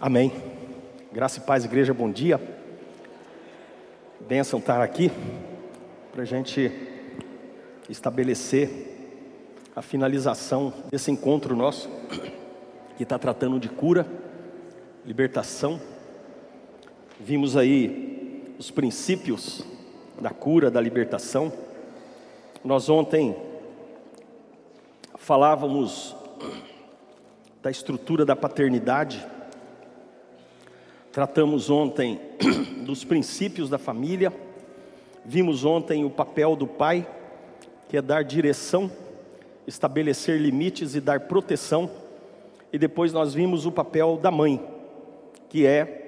Amém. Graça e paz, igreja, bom dia. Benção estar aqui para a gente estabelecer a finalização desse encontro nosso, que está tratando de cura, libertação. Vimos aí os princípios da cura, da libertação. Nós ontem falávamos da estrutura da paternidade, tratamos ontem dos princípios da família, vimos ontem o papel do pai, que é dar direção, estabelecer limites e dar proteção, e depois nós vimos o papel da mãe, que é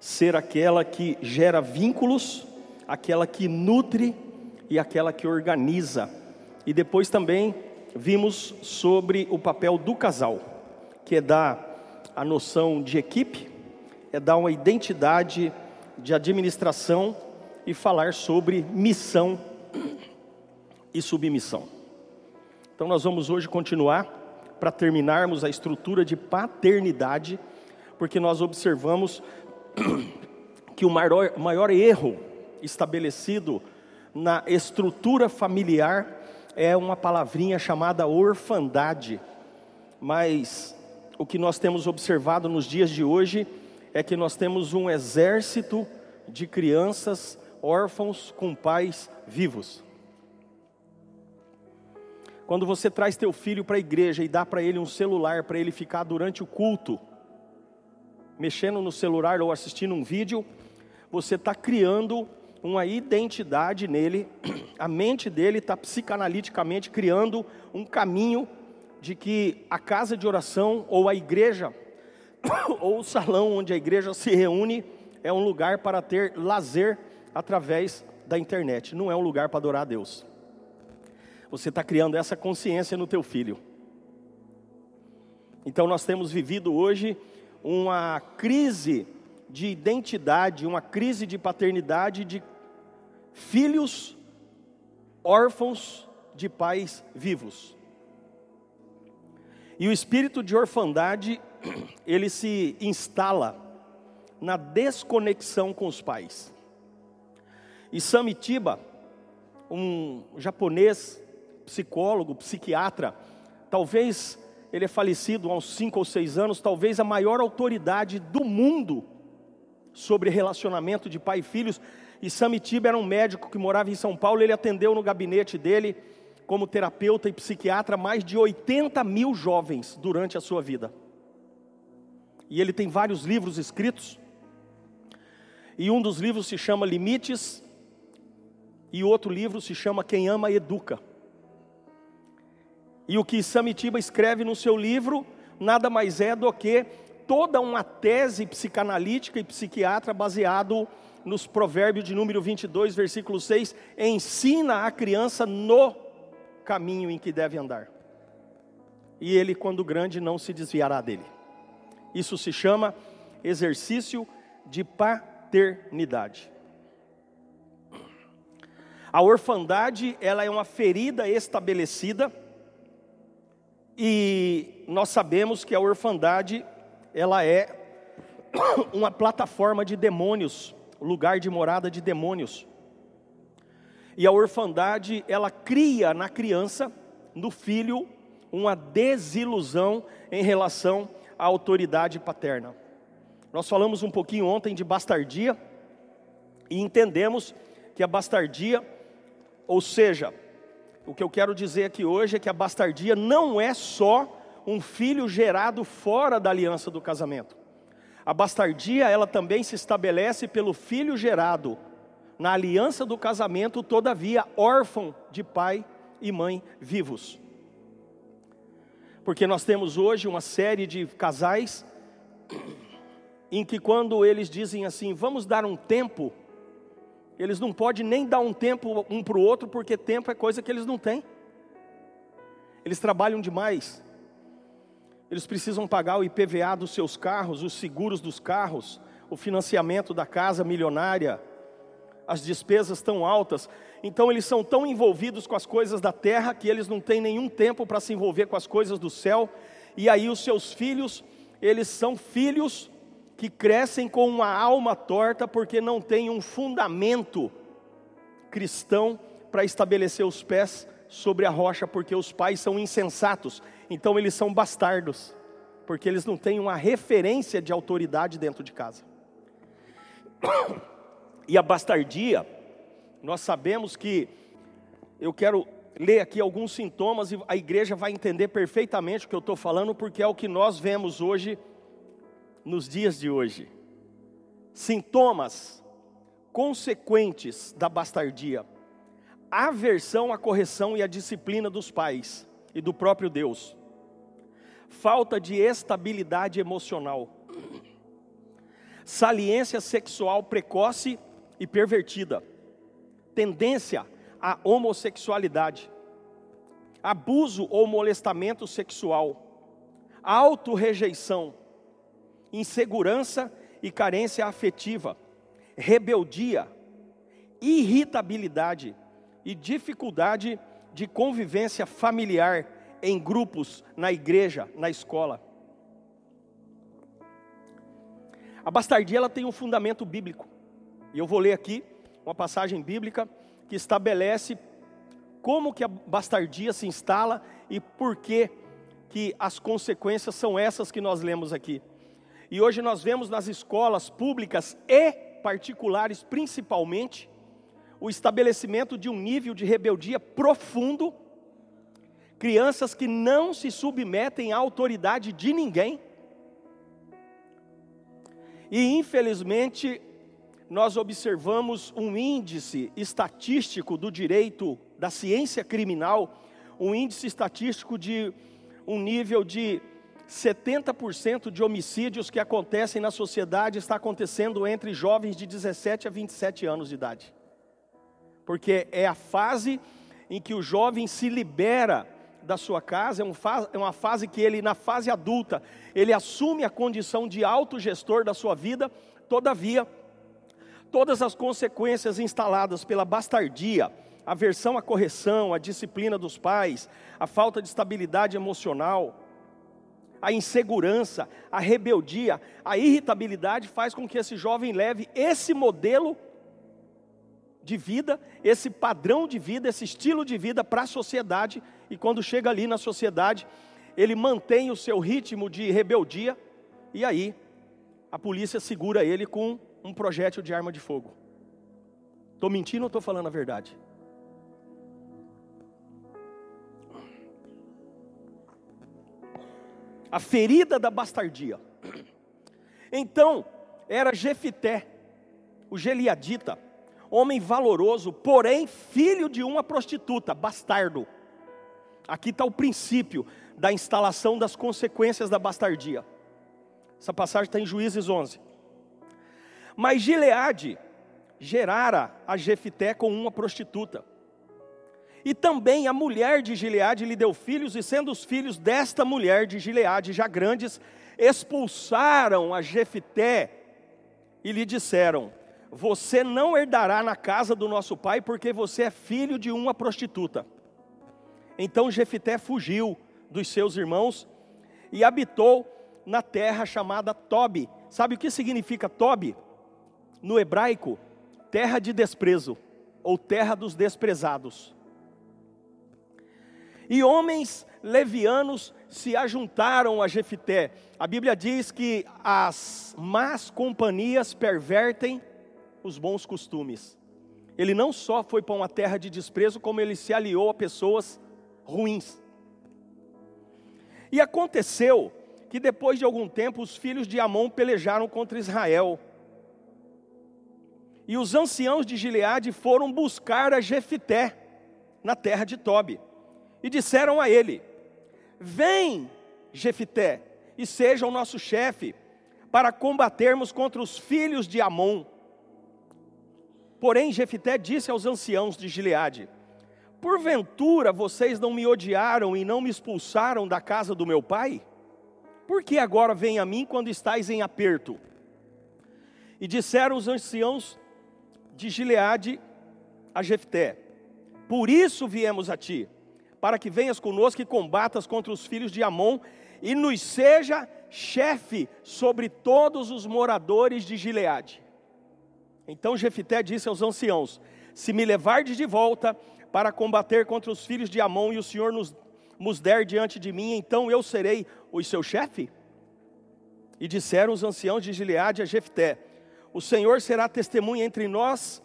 ser aquela que gera vínculos, aquela que nutre e aquela que organiza. E depois também vimos sobre o papel do casal, que é dar a noção de equipe, é dar uma identidade de administração e falar sobre missão e submissão. Então nós vamos hoje continuar para terminarmos a estrutura de paternidade, porque nós observamos que o maior, maior erro estabelecido na estrutura familiar é uma palavrinha chamada orfandade, mas o que nós temos observado nos dias de hoje é que nós temos um exército de crianças órfãos com pais vivos. Quando você traz teu filho para a igreja e dá para ele um celular para ele ficar durante o culto, mexendo no celular ou assistindo um vídeo, você está criando uma identidade nele, a mente dele está psicanaliticamente criando um caminho de que a casa de oração ou a igreja ou o salão onde a igreja se reúne é um lugar para ter lazer através da internet, não é um lugar para adorar a Deus. Você está criando essa consciência no teu filho. Então nós temos vivido hoje uma crise de identidade, uma crise de paternidade de filhos órfãos de pais vivos. E o espírito de orfandade, ele se instala na desconexão com os pais. E Samitiba, um japonês psicólogo, psiquiatra, talvez ele é falecido há uns cinco ou seis anos, talvez a maior autoridade do mundo sobre relacionamento de pai e filhos. E Samitiba era um médico que morava em São Paulo, ele atendeu no gabinete dele, como terapeuta e psiquiatra, mais de 80 mil jovens durante a sua vida. E ele tem vários livros escritos, e um dos livros se chama Limites, e outro livro se chama Quem Ama Educa. E o que Samitiba escreve no seu livro nada mais é do que toda uma tese psicanalítica e psiquiatra baseado nos provérbios de número 22, versículo 6, ensina a criança no caminho em que deve andar. E ele, quando grande, não se desviará dele. Isso se chama exercício de paternidade. A orfandade, ela é uma ferida estabelecida, e nós sabemos que a orfandade ela é uma plataforma de demônios, lugar de morada de demônios. E a orfandade, ela cria na criança, no filho, uma desilusão em relação à autoridade paterna. Nós falamos um pouquinho ontem de bastardia e entendemos que a bastardia, ou seja, o que eu quero dizer aqui hoje é que a bastardia não é só um filho gerado fora da aliança do casamento. A bastardia, ela também se estabelece pelo filho gerado na aliança do casamento, todavia órfão de pai e mãe vivos. Porque nós temos hoje uma série de casais em que quando eles dizem assim, vamos dar um tempo, eles não podem nem dar um tempo um para o outro, porque tempo é coisa que eles não têm. Eles trabalham demais, eles precisam pagar o IPVA dos seus carros, os seguros dos carros, o financiamento da casa milionária, as despesas tão altas. Então eles são tão envolvidos com as coisas da terra que eles não têm nenhum tempo para se envolver com as coisas do céu. e aí os seus filhos, eles são filhos que crescem com uma alma torta porque não tem um fundamento cristão para estabelecer os pés sobre a rocha, porque os pais são insensatos, então eles são bastardos, porque eles não têm uma referência de autoridade dentro de casa. E a bastardia, nós sabemos que, eu quero ler aqui alguns sintomas e a igreja vai entender perfeitamente o que eu estou falando, porque é o que nós vemos hoje, nos dias de hoje. Sintomas consequentes da bastardia aversão à correção e à disciplina dos pais e do próprio Deus, falta de estabilidade emocional, saliência sexual precoce e pervertida, tendência à homossexualidade, abuso ou molestamento sexual, autorrejeição, insegurança e carência afetiva, rebeldia, irritabilidade, e dificuldade de convivência familiar em grupos, na igreja, na escola. A bastardia ela tem um fundamento bíblico. E eu vou ler aqui uma passagem bíblica que estabelece como que a bastardia se instala e por que que as consequências são essas que nós lemos aqui. E hoje nós vemos nas escolas públicas e particulares principalmente o estabelecimento de um nível de rebeldia profundo, crianças que não se submetem à autoridade de ninguém. E infelizmente, nós observamos um índice estatístico do direito da ciência criminal, um índice estatístico de um nível de 70% de homicídios que acontecem na sociedade está acontecendo entre jovens de 17 a 27 anos de idade porque é a fase em que o jovem se libera da sua casa, é, é uma fase que ele, na fase adulta, ele assume a condição de autogestor da sua vida, todavia, todas as consequências instaladas pela bastardia, a aversão à correção, a disciplina dos pais, a falta de estabilidade emocional, a insegurança, a rebeldia, a irritabilidade faz com que esse jovem leve esse modelo de vida, esse padrão de vida, esse estilo de vida para a sociedade, e quando chega ali na sociedade, ele mantém o seu ritmo de rebeldia, e aí a polícia segura ele com um projétil de arma de fogo. Estou mentindo ou estou falando a verdade? A ferida da bastardia. Então, era Jefité, o Geliadita, homem valoroso, porém filho de uma prostituta, bastardo. Aqui está o princípio da instalação das consequências da bastardia. Essa passagem está em Juízes 11. Mas Gileade gerara a Jefité com uma prostituta. E também a mulher de Gileade lhe deu filhos, e sendo os filhos desta mulher de Gileade já grandes, expulsaram a Jefité e lhe disseram: você não herdará na casa do nosso pai, porque você é filho de uma prostituta. Então Jefité fugiu dos seus irmãos e habitou na terra chamada Tobi. Sabe o que significa Tobi? No hebraico, terra de desprezo, ou terra dos desprezados. E homens levianos se ajuntaram a Jefité. A Bíblia diz que as más companhias pervertem os bons costumes. Ele não só foi para uma terra de desprezo, como ele se aliou a pessoas ruins. E aconteceu que depois de algum tempo os filhos de Amon pelejaram contra Israel. E os anciãos de Gileade foram buscar a Jefité na terra de Tobi. E disseram a ele: Vem, Jefité, e seja o nosso chefe, para combatermos contra os filhos de Amon. Porém, Jefité disse aos anciãos de Gileade: Porventura vocês não me odiaram e não me expulsaram da casa do meu pai? Por que agora vem a mim quando estáis em aperto? E disseram os anciãos de Gileade a Jefté: Por isso viemos a ti, para que venhas conosco e combatas contra os filhos de Amon e nos seja chefe sobre todos os moradores de Gileade. Então Jefité disse aos anciãos: Se me levardes de volta para combater contra os filhos de Amon e o Senhor nos, nos der diante de mim, então eu serei o seu chefe? E disseram os anciãos de Gileade a Jefté: O Senhor será testemunha entre nós,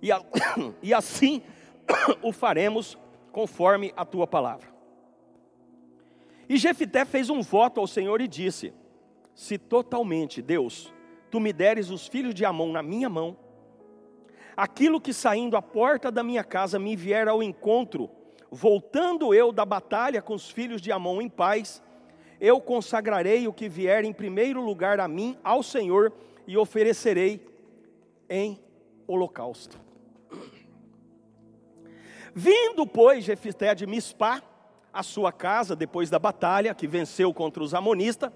e, a, e assim o faremos conforme a tua palavra. E Jefité fez um voto ao Senhor e disse: Se totalmente, Deus, tu me deres os filhos de Amon na minha mão, aquilo que saindo à porta da minha casa me vier ao encontro, voltando eu da batalha com os filhos de Amon em paz, eu consagrarei o que vier em primeiro lugar a mim, ao Senhor, e oferecerei em holocausto. Vindo, pois, Jefité de Mispá, a sua casa, depois da batalha, que venceu contra os amonistas,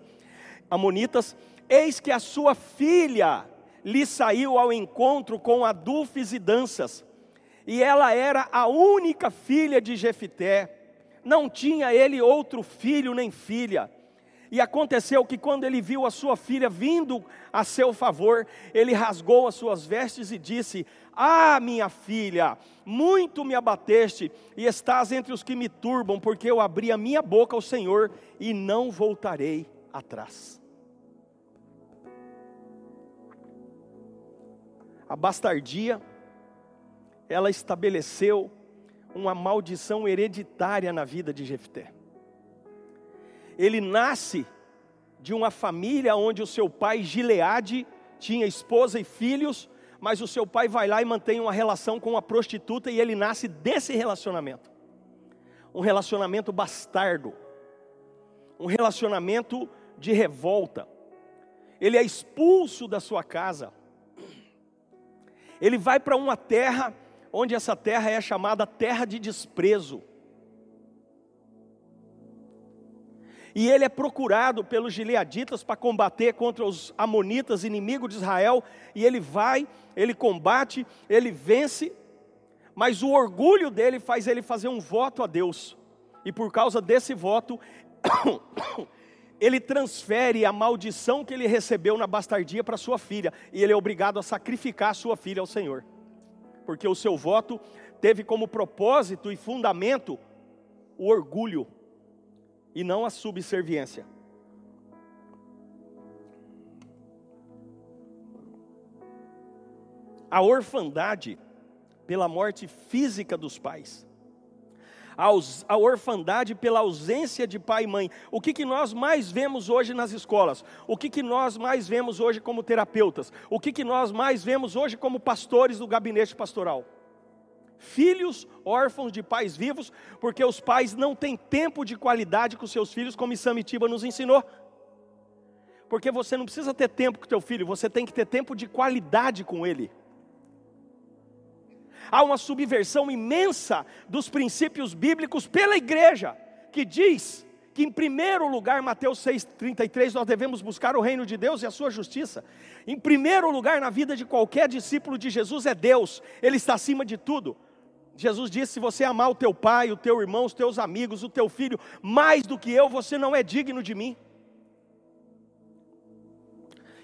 amonitas, eis que a sua filha lhe saiu ao encontro com adufes e danças, e ela era a única filha de Jefité, não tinha ele outro filho nem filha. E aconteceu que quando ele viu a sua filha vindo a seu favor, ele rasgou as suas vestes e disse: Ah, minha filha, muito me abateste e estás entre os que me turbam, porque eu abri a minha boca ao Senhor e não voltarei atrás. A bastardia, ela estabeleceu uma maldição hereditária na vida de Jefté. Ele nasce de uma família onde o seu pai Gileade tinha esposa e filhos, mas o seu pai vai lá e mantém uma relação com uma prostituta e ele nasce desse relacionamento. Um relacionamento bastardo. Um relacionamento de revolta. Ele é expulso da sua casa. Ele vai para uma terra onde essa terra é chamada terra de desprezo. E ele é procurado pelos gileaditas para combater contra os amonitas, inimigos de Israel, e ele vai, ele combate, ele vence, mas o orgulho dele faz ele fazer um voto a Deus. E por causa desse voto, ele transfere a maldição que ele recebeu na bastardia para sua filha, e ele é obrigado a sacrificar sua filha ao Senhor, porque o seu voto teve como propósito e fundamento o orgulho e não a subserviência. A orfandade pela morte física dos pais a orfandade pela ausência de pai e mãe. O que, que nós mais vemos hoje nas escolas? O que, que nós mais vemos hoje como terapeutas? O que, que nós mais vemos hoje como pastores do gabinete pastoral? Filhos órfãos de pais vivos, porque os pais não têm tempo de qualidade com seus filhos, como Isamitiba nos ensinou. Porque você não precisa ter tempo com teu filho, você tem que ter tempo de qualidade com ele há uma subversão imensa dos princípios bíblicos pela igreja, que diz que em primeiro lugar, Mateus 6,33, nós devemos buscar o reino de Deus e a sua justiça. Em primeiro lugar na vida de qualquer discípulo de Jesus é Deus, Ele está acima de tudo. Jesus disse: se você amar o teu pai, o teu irmão, os teus amigos, o teu filho, mais do que eu, você não é digno de mim.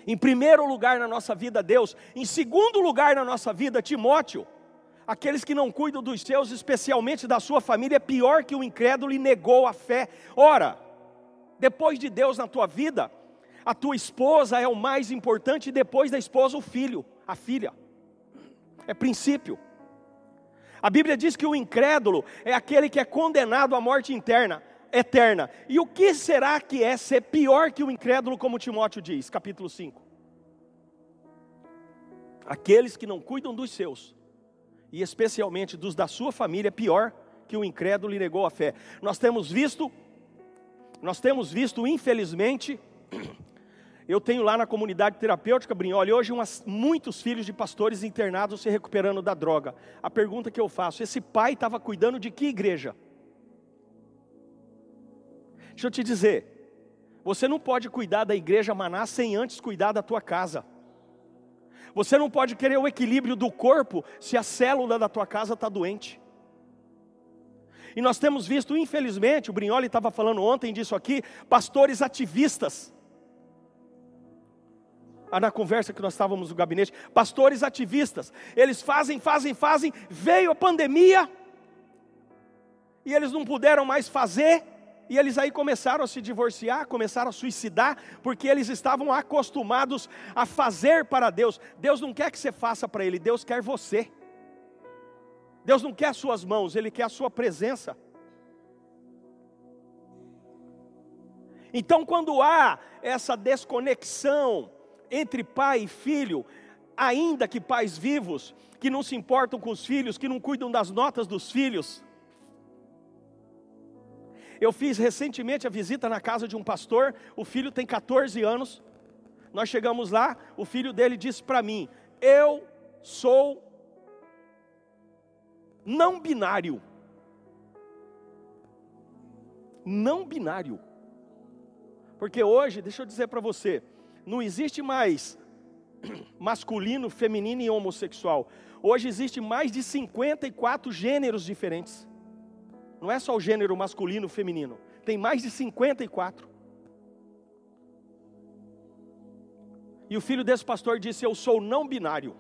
Em primeiro lugar na nossa vida, Deus. Em segundo lugar na nossa vida, Timóteo. Aqueles que não cuidam dos seus, especialmente da sua família, é pior que o incrédulo e negou a fé. Ora, depois de Deus na tua vida, a tua esposa é o mais importante, e depois da esposa, o filho, a filha. É princípio. A Bíblia diz que o incrédulo é aquele que é condenado à morte interna, eterna. E o que será que é ser pior que o incrédulo, como Timóteo diz, capítulo 5? Aqueles que não cuidam dos seus e especialmente dos da sua família, pior que o incrédulo lhe negou a fé. Nós temos visto, nós temos visto, infelizmente, eu tenho lá na comunidade terapêutica Brinholi, hoje umas, muitos filhos de pastores internados se recuperando da droga. A pergunta que eu faço: esse pai estava cuidando de que igreja? Deixa eu te dizer, você não pode cuidar da igreja Maná sem antes cuidar da tua casa. Você não pode querer o equilíbrio do corpo se a célula da tua casa está doente. E nós temos visto, infelizmente, o Brignoli estava falando ontem disso aqui, pastores ativistas. Ah, na conversa que nós estávamos no gabinete, pastores ativistas, eles fazem, fazem, fazem, veio a pandemia, e eles não puderam mais fazer, e eles aí começaram a se divorciar, começaram a suicidar, porque eles estavam acostumados a fazer para Deus. Deus não quer que você faça para Ele, Deus quer você. Deus não quer as suas mãos, Ele quer a sua presença. Então, quando há essa desconexão entre pai e filho, ainda que pais vivos, que não se importam com os filhos, que não cuidam das notas dos filhos. Eu fiz recentemente a visita na casa de um pastor, o filho tem 14 anos. Nós chegamos lá, o filho dele disse para mim: Eu sou não binário. Não binário. Porque hoje, deixa eu dizer para você, não existe mais masculino, feminino e homossexual. Hoje existe mais de 54 gêneros diferentes. Não é só o gênero masculino, feminino. Tem mais de 54. E o filho desse pastor disse: Eu sou não binário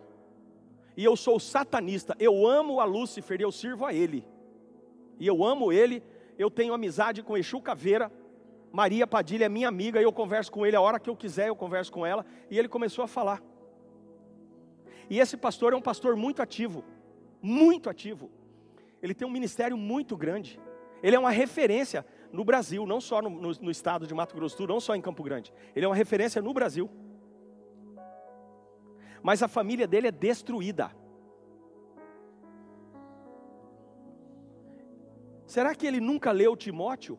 e eu sou satanista, eu amo a Lúcifer e eu sirvo a ele. E eu amo ele, eu tenho amizade com Exu Caveira, Maria Padilha é minha amiga, e eu converso com ele a hora que eu quiser, eu converso com ela, e ele começou a falar. E esse pastor é um pastor muito ativo, muito ativo. Ele tem um ministério muito grande. Ele é uma referência no Brasil, não só no, no, no estado de Mato Grosso não só em Campo Grande. Ele é uma referência no Brasil mas a família dele é destruída. Será que ele nunca leu Timóteo?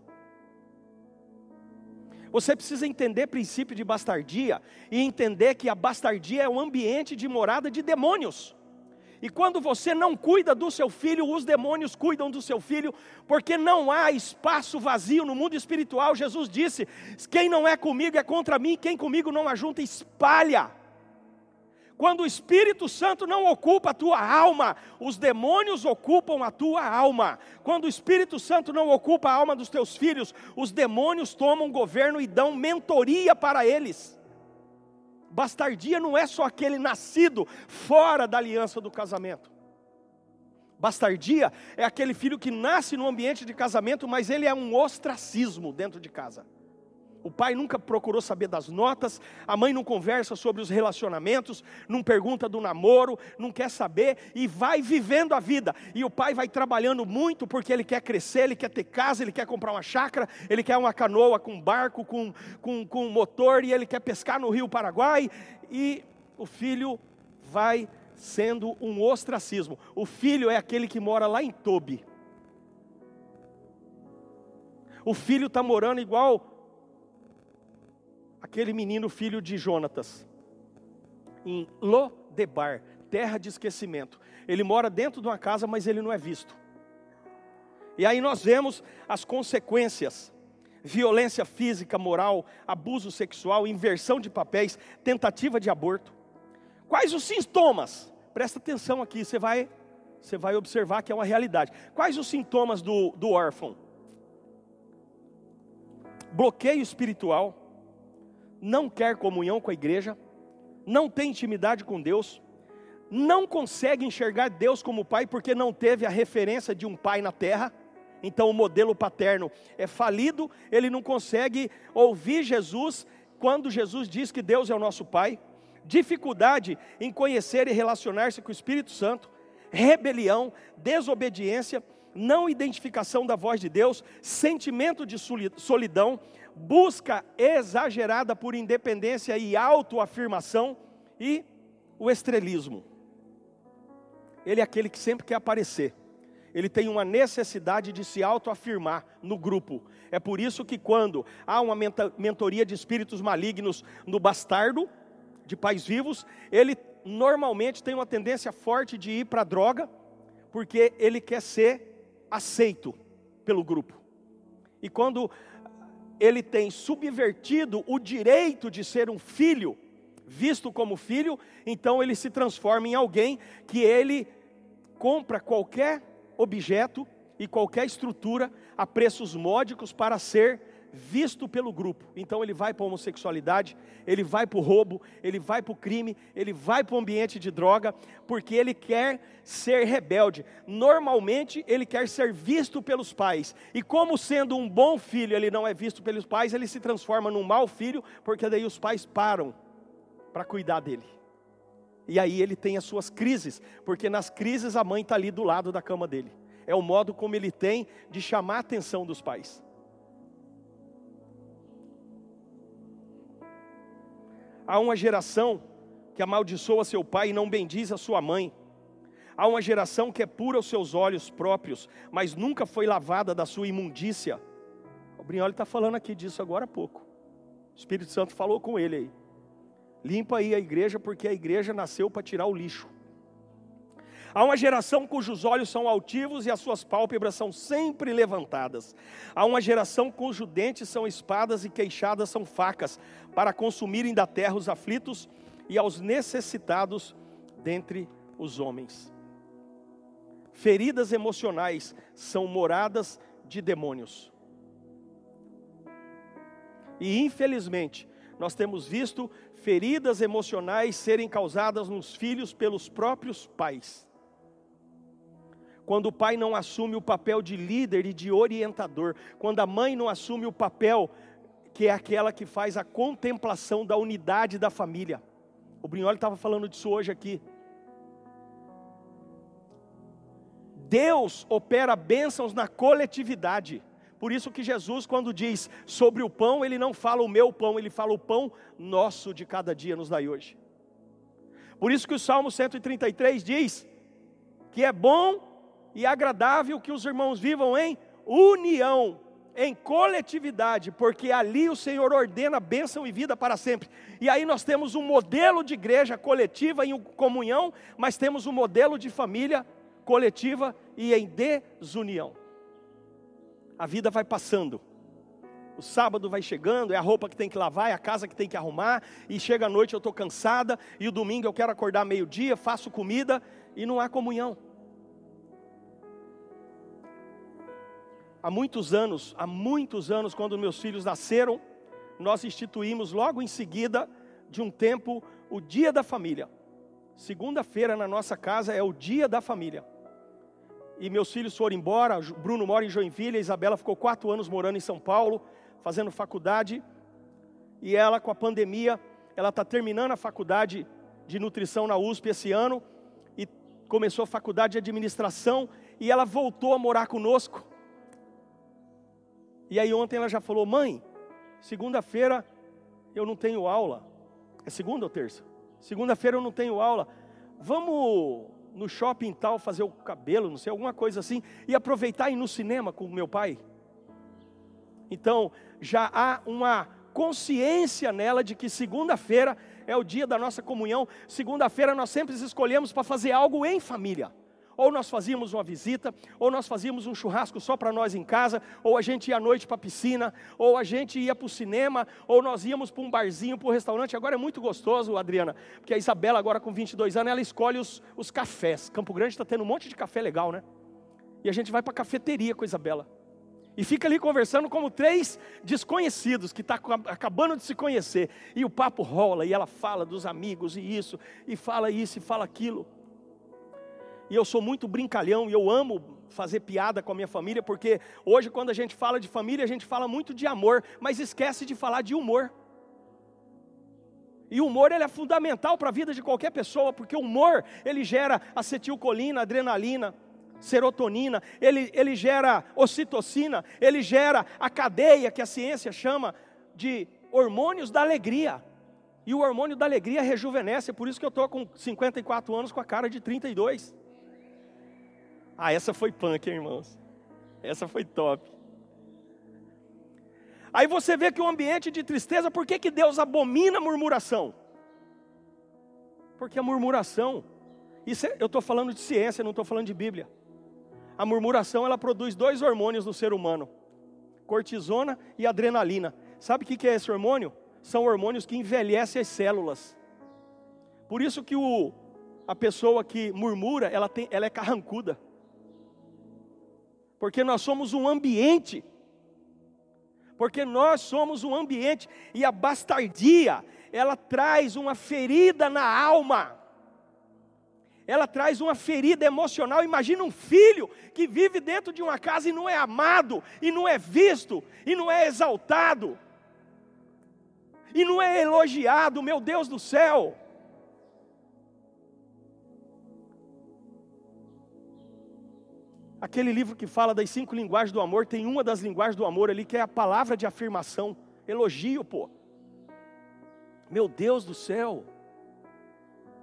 Você precisa entender princípio de bastardia e entender que a bastardia é um ambiente de morada de demônios. E quando você não cuida do seu filho, os demônios cuidam do seu filho, porque não há espaço vazio no mundo espiritual. Jesus disse: quem não é comigo é contra mim, quem comigo não ajunta, espalha. Quando o Espírito Santo não ocupa a tua alma, os demônios ocupam a tua alma. Quando o Espírito Santo não ocupa a alma dos teus filhos, os demônios tomam governo e dão mentoria para eles. Bastardia não é só aquele nascido fora da aliança do casamento. Bastardia é aquele filho que nasce no ambiente de casamento, mas ele é um ostracismo dentro de casa. O pai nunca procurou saber das notas, a mãe não conversa sobre os relacionamentos, não pergunta do namoro, não quer saber e vai vivendo a vida. E o pai vai trabalhando muito porque ele quer crescer, ele quer ter casa, ele quer comprar uma chácara, ele quer uma canoa com barco, com, com, com motor e ele quer pescar no rio Paraguai. E o filho vai sendo um ostracismo. O filho é aquele que mora lá em Tobi. O filho está morando igual aquele menino filho de Jonatas, em Lodebar, terra de esquecimento. Ele mora dentro de uma casa, mas ele não é visto. E aí nós vemos as consequências: violência física, moral, abuso sexual, inversão de papéis, tentativa de aborto. Quais os sintomas? Presta atenção aqui, você vai, você vai observar que é uma realidade. Quais os sintomas do, do órfão? Bloqueio espiritual, não quer comunhão com a igreja, não tem intimidade com Deus, não consegue enxergar Deus como pai porque não teve a referência de um pai na terra. Então o modelo paterno é falido, ele não consegue ouvir Jesus quando Jesus diz que Deus é o nosso pai. Dificuldade em conhecer e relacionar-se com o Espírito Santo, rebelião, desobediência, não identificação da voz de Deus, sentimento de solidão, busca exagerada por independência e autoafirmação e o estrelismo. Ele é aquele que sempre quer aparecer. Ele tem uma necessidade de se autoafirmar no grupo. É por isso que quando há uma mentoria de espíritos malignos no bastardo de pais vivos, ele normalmente tem uma tendência forte de ir para a droga, porque ele quer ser aceito pelo grupo. E quando ele tem subvertido o direito de ser um filho, visto como filho, então ele se transforma em alguém que ele compra qualquer objeto, e qualquer estrutura a preços módicos para ser visto pelo grupo. Então ele vai para a homossexualidade, ele vai para o roubo, ele vai para o crime, ele vai para o ambiente de droga, porque ele quer ser rebelde. Normalmente ele quer ser visto pelos pais. E como sendo um bom filho, ele não é visto pelos pais, ele se transforma num mau filho, porque daí os pais param para cuidar dele. E aí ele tem as suas crises, porque nas crises a mãe está ali do lado da cama dele. É o modo como ele tem de chamar a atenção dos pais. Há uma geração que amaldiçoa seu pai e não bendiz a sua mãe. Há uma geração que é pura aos seus olhos próprios, mas nunca foi lavada da sua imundícia. O Brignoli está falando aqui disso agora há pouco. O Espírito Santo falou com ele aí. Limpa aí a igreja, porque a igreja nasceu para tirar o lixo. Há uma geração cujos olhos são altivos e as suas pálpebras são sempre levantadas. Há uma geração cujos dentes são espadas e queixadas são facas, para consumirem da terra os aflitos e aos necessitados dentre os homens. Feridas emocionais são moradas de demônios. E infelizmente, nós temos visto feridas emocionais serem causadas nos filhos pelos próprios pais quando o pai não assume o papel de líder e de orientador, quando a mãe não assume o papel que é aquela que faz a contemplação da unidade da família. O Brignoli estava falando disso hoje aqui. Deus opera bênçãos na coletividade. Por isso que Jesus, quando diz sobre o pão, ele não fala o meu pão, ele fala o pão nosso de cada dia nos dai hoje. Por isso que o Salmo 133 diz que é bom e agradável que os irmãos vivam em união, em coletividade, porque ali o Senhor ordena bênção e vida para sempre. E aí nós temos um modelo de igreja coletiva em comunhão, mas temos um modelo de família coletiva e em desunião. A vida vai passando. O sábado vai chegando, é a roupa que tem que lavar, é a casa que tem que arrumar, e chega a noite eu estou cansada, e o domingo eu quero acordar meio-dia, faço comida, e não há comunhão. Há muitos anos, há muitos anos, quando meus filhos nasceram, nós instituímos logo em seguida de um tempo o dia da família. Segunda-feira na nossa casa é o dia da família. E meus filhos foram embora, Bruno mora em Joinville, a Isabela ficou quatro anos morando em São Paulo, fazendo faculdade. E ela, com a pandemia, ela está terminando a faculdade de nutrição na USP esse ano e começou a faculdade de administração e ela voltou a morar conosco. E aí ontem ela já falou: mãe, segunda-feira eu não tenho aula. É segunda ou terça? Segunda-feira eu não tenho aula. Vamos no shopping tal fazer o cabelo, não sei, alguma coisa assim, e aproveitar e ir no cinema com o meu pai. Então, já há uma consciência nela de que segunda-feira é o dia da nossa comunhão. Segunda-feira nós sempre escolhemos para fazer algo em família. Ou nós fazíamos uma visita, ou nós fazíamos um churrasco só para nós em casa, ou a gente ia à noite para a piscina, ou a gente ia para o cinema, ou nós íamos para um barzinho, para um restaurante. Agora é muito gostoso, Adriana, porque a Isabela, agora com 22 anos, ela escolhe os, os cafés. Campo Grande está tendo um monte de café legal, né? E a gente vai para a cafeteria com a Isabela. E fica ali conversando como três desconhecidos que estão tá acabando de se conhecer. E o papo rola, e ela fala dos amigos e isso, e fala isso e fala aquilo e eu sou muito brincalhão e eu amo fazer piada com a minha família, porque hoje, quando a gente fala de família, a gente fala muito de amor, mas esquece de falar de humor. E o humor ele é fundamental para a vida de qualquer pessoa, porque o humor ele gera acetilcolina, adrenalina, serotonina, ele, ele gera ocitocina, ele gera a cadeia que a ciência chama de hormônios da alegria. E o hormônio da alegria rejuvenesce, por isso que eu estou com 54 anos com a cara de 32. Ah, essa foi punk, hein, irmãos. Essa foi top. Aí você vê que o ambiente de tristeza, por que, que Deus abomina a murmuração? Porque a murmuração, isso é, eu estou falando de ciência, não estou falando de Bíblia. A murmuração ela produz dois hormônios no ser humano: cortisona e adrenalina. Sabe o que, que é esse hormônio? São hormônios que envelhecem as células. Por isso que o, a pessoa que murmura, ela, tem, ela é carrancuda. Porque nós somos um ambiente. Porque nós somos um ambiente e a bastardia, ela traz uma ferida na alma. Ela traz uma ferida emocional. Imagina um filho que vive dentro de uma casa e não é amado, e não é visto, e não é exaltado, e não é elogiado, meu Deus do céu. Aquele livro que fala das cinco linguagens do amor, tem uma das linguagens do amor ali que é a palavra de afirmação, elogio, pô. Meu Deus do céu.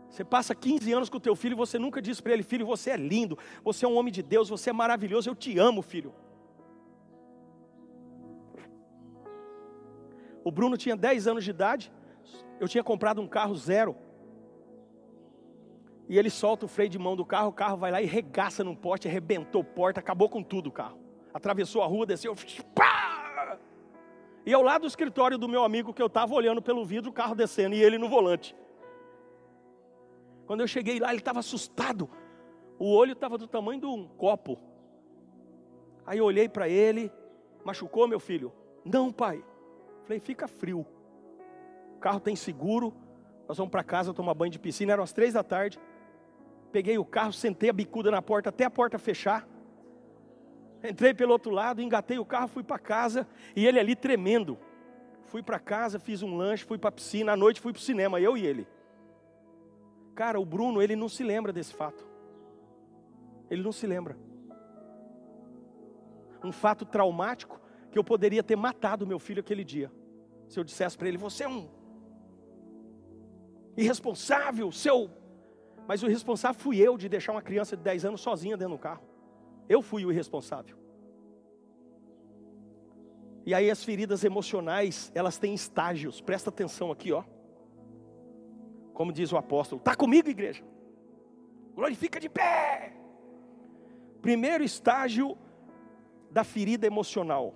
Você passa 15 anos com o teu filho e você nunca diz para ele, filho, você é lindo, você é um homem de Deus, você é maravilhoso, eu te amo, filho. O Bruno tinha 10 anos de idade, eu tinha comprado um carro zero. E ele solta o freio de mão do carro, o carro vai lá e regaça num poste, arrebentou porta, acabou com tudo o carro. Atravessou a rua, desceu, pá! E ao lado do escritório do meu amigo que eu estava olhando pelo vidro, o carro descendo e ele no volante. Quando eu cheguei lá, ele estava assustado. O olho estava do tamanho de um copo. Aí eu olhei para ele, machucou meu filho? Não, pai. Falei, fica frio. O carro tem seguro. Nós vamos para casa tomar banho de piscina. Eram as três da tarde. Peguei o carro, sentei a bicuda na porta até a porta fechar. Entrei pelo outro lado, engatei o carro, fui para casa e ele ali tremendo. Fui para casa, fiz um lanche, fui para a piscina. À noite fui para o cinema, eu e ele. Cara, o Bruno, ele não se lembra desse fato. Ele não se lembra. Um fato traumático que eu poderia ter matado meu filho aquele dia. Se eu dissesse para ele: Você é um irresponsável, seu. Mas o irresponsável fui eu de deixar uma criança de 10 anos sozinha dentro do carro. Eu fui o irresponsável. E aí as feridas emocionais, elas têm estágios. Presta atenção aqui, ó. Como diz o apóstolo, está comigo, igreja? Glorifica de pé. Primeiro estágio da ferida emocional.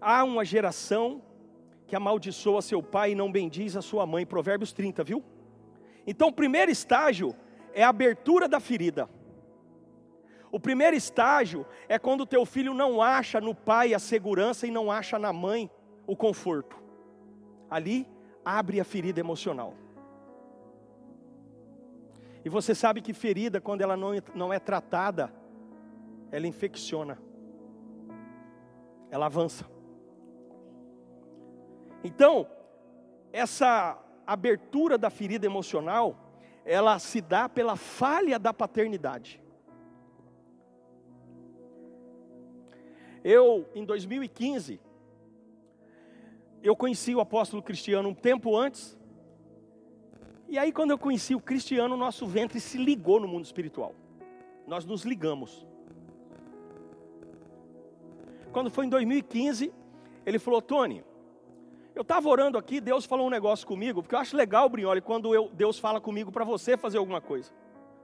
Há uma geração que amaldiçoa seu pai e não bendiz a sua mãe. Provérbios 30, viu? Então, o primeiro estágio é a abertura da ferida. O primeiro estágio é quando o teu filho não acha no pai a segurança e não acha na mãe o conforto. Ali abre a ferida emocional. E você sabe que ferida, quando ela não, não é tratada, ela infecciona, ela avança. Então, essa abertura da ferida emocional, ela se dá pela falha da paternidade. Eu, em 2015, eu conheci o apóstolo Cristiano um tempo antes. E aí, quando eu conheci o Cristiano, nosso ventre se ligou no mundo espiritual. Nós nos ligamos. Quando foi em 2015, ele falou: Tony, eu estava orando aqui, Deus falou um negócio comigo, porque eu acho legal, Brioli, quando eu, Deus fala comigo para você fazer alguma coisa.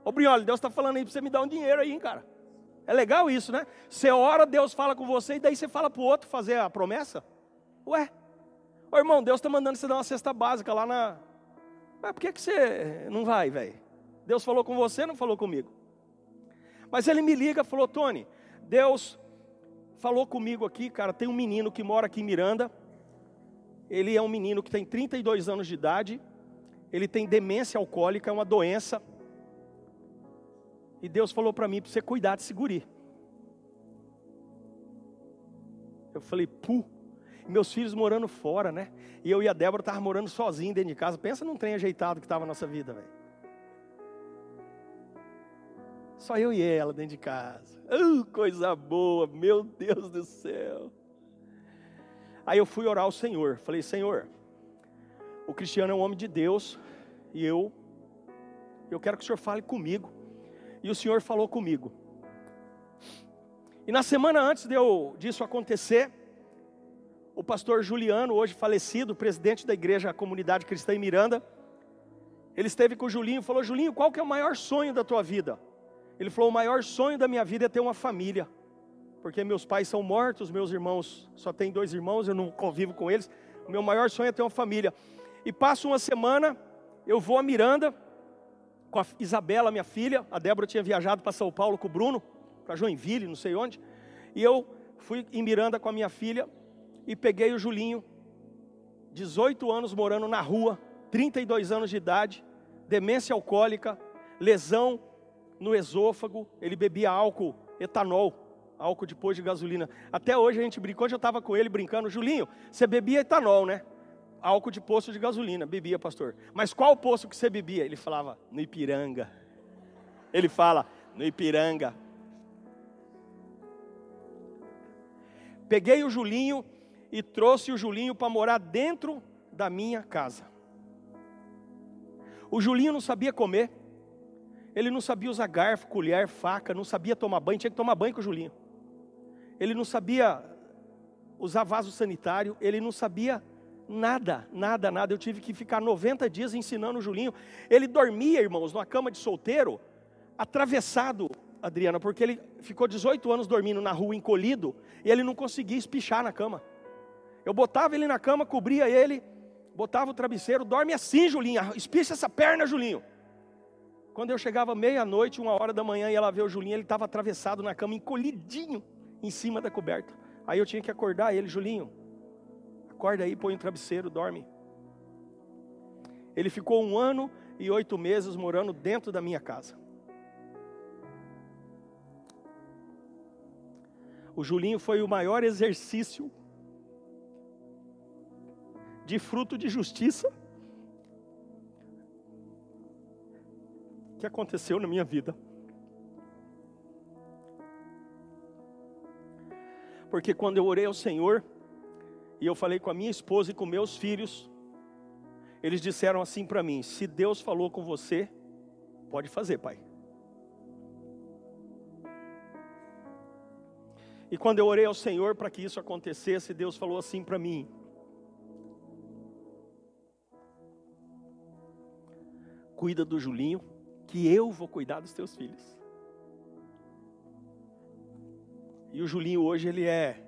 Ô Brioli, Deus está falando aí para você me dar um dinheiro aí, hein, cara. É legal isso, né? Você ora, Deus fala com você, e daí você fala para o outro fazer a promessa. Ué, Ô irmão, Deus está mandando você dar uma cesta básica lá na. Mas por que, que você não vai, velho? Deus falou com você, não falou comigo. Mas ele me liga, falou, Tony, Deus falou comigo aqui, cara, tem um menino que mora aqui em Miranda. Ele é um menino que tem 32 anos de idade. Ele tem demência alcoólica, é uma doença. E Deus falou para mim para você cuidar de segurir. Eu falei, pu meus filhos morando fora, né? E eu e a Débora estavam morando sozinhos dentro de casa. Pensa num trem ajeitado que estava a nossa vida, velho. Só eu e ela dentro de casa. Uh, coisa boa, meu Deus do céu. Aí eu fui orar ao Senhor. Falei, Senhor, o Cristiano é um homem de Deus e eu, eu quero que o Senhor fale comigo. E o Senhor falou comigo. E na semana antes de eu, disso acontecer, o pastor Juliano, hoje falecido, presidente da igreja Comunidade Cristã em Miranda, ele esteve com o Julinho e falou: Julinho, qual que é o maior sonho da tua vida? Ele falou: o maior sonho da minha vida é ter uma família, porque meus pais são mortos, meus irmãos, só tem dois irmãos, eu não convivo com eles. O meu maior sonho é ter uma família. E passo uma semana, eu vou a Miranda com a Isabela, minha filha. A Débora tinha viajado para São Paulo com o Bruno. para Joinville, não sei onde. E eu fui em Miranda com a minha filha e peguei o Julinho, 18 anos morando na rua, 32 anos de idade, demência alcoólica, lesão no esôfago, ele bebia álcool, etanol, álcool depois de gasolina. Até hoje a gente brincou, hoje eu estava com ele brincando, Julinho, você bebia etanol, né? Álcool de poço de gasolina, bebia, pastor. Mas qual poço que você bebia? Ele falava, no Ipiranga. Ele fala, no Ipiranga. Peguei o Julinho e trouxe o Julinho para morar dentro da minha casa. O Julinho não sabia comer, ele não sabia usar garfo, colher, faca, não sabia tomar banho, tinha que tomar banho com o Julinho. Ele não sabia usar vaso sanitário, ele não sabia nada, nada, nada. Eu tive que ficar 90 dias ensinando o Julinho. Ele dormia, irmãos, numa cama de solteiro, atravessado, Adriana, porque ele ficou 18 anos dormindo na rua encolhido e ele não conseguia espichar na cama. Eu botava ele na cama, cobria ele, botava o travesseiro, dorme assim, Julinho, espicha essa perna, Julinho. Quando eu chegava meia-noite, uma hora da manhã, e ela ver o Julinho, ele estava atravessado na cama, encolhidinho, em cima da coberta. Aí eu tinha que acordar ele, Julinho, acorda aí, põe o um travesseiro, dorme. Ele ficou um ano e oito meses morando dentro da minha casa. O Julinho foi o maior exercício de fruto de justiça que aconteceu na minha vida. Porque quando eu orei ao Senhor, e eu falei com a minha esposa e com meus filhos, eles disseram assim para mim: se Deus falou com você, pode fazer, pai. E quando eu orei ao Senhor para que isso acontecesse, Deus falou assim para mim: Cuida do Julinho, que eu vou cuidar dos teus filhos. E o Julinho hoje ele é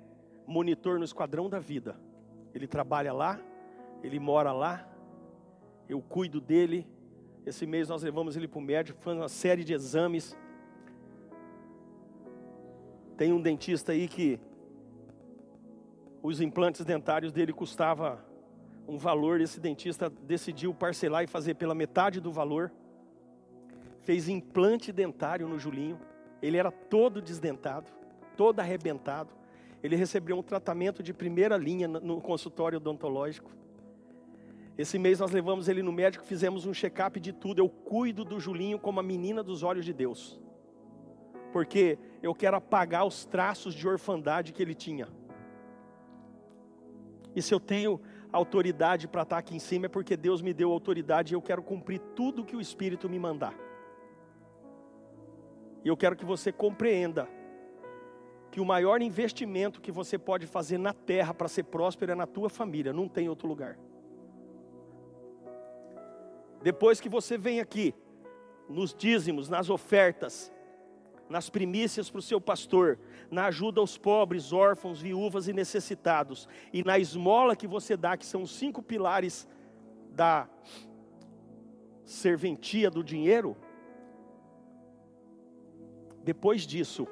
monitor no esquadrão da vida. Ele trabalha lá, ele mora lá, eu cuido dele. Esse mês nós levamos ele para o médico, fazendo uma série de exames. Tem um dentista aí que os implantes dentários dele custava um valor, esse dentista decidiu parcelar e fazer pela metade do valor fez implante dentário no Julinho. Ele era todo desdentado, todo arrebentado. Ele recebeu um tratamento de primeira linha no consultório odontológico. Esse mês nós levamos ele no médico, fizemos um check-up de tudo. Eu cuido do Julinho como a menina dos olhos de Deus. Porque eu quero apagar os traços de orfandade que ele tinha. E se eu tenho autoridade para estar aqui em cima é porque Deus me deu autoridade e eu quero cumprir tudo que o Espírito me mandar. E eu quero que você compreenda que o maior investimento que você pode fazer na terra para ser próspero é na tua família, não tem outro lugar. Depois que você vem aqui, nos dízimos, nas ofertas, nas primícias para o seu pastor, na ajuda aos pobres, órfãos, viúvas e necessitados, e na esmola que você dá, que são os cinco pilares da serventia do dinheiro, depois disso,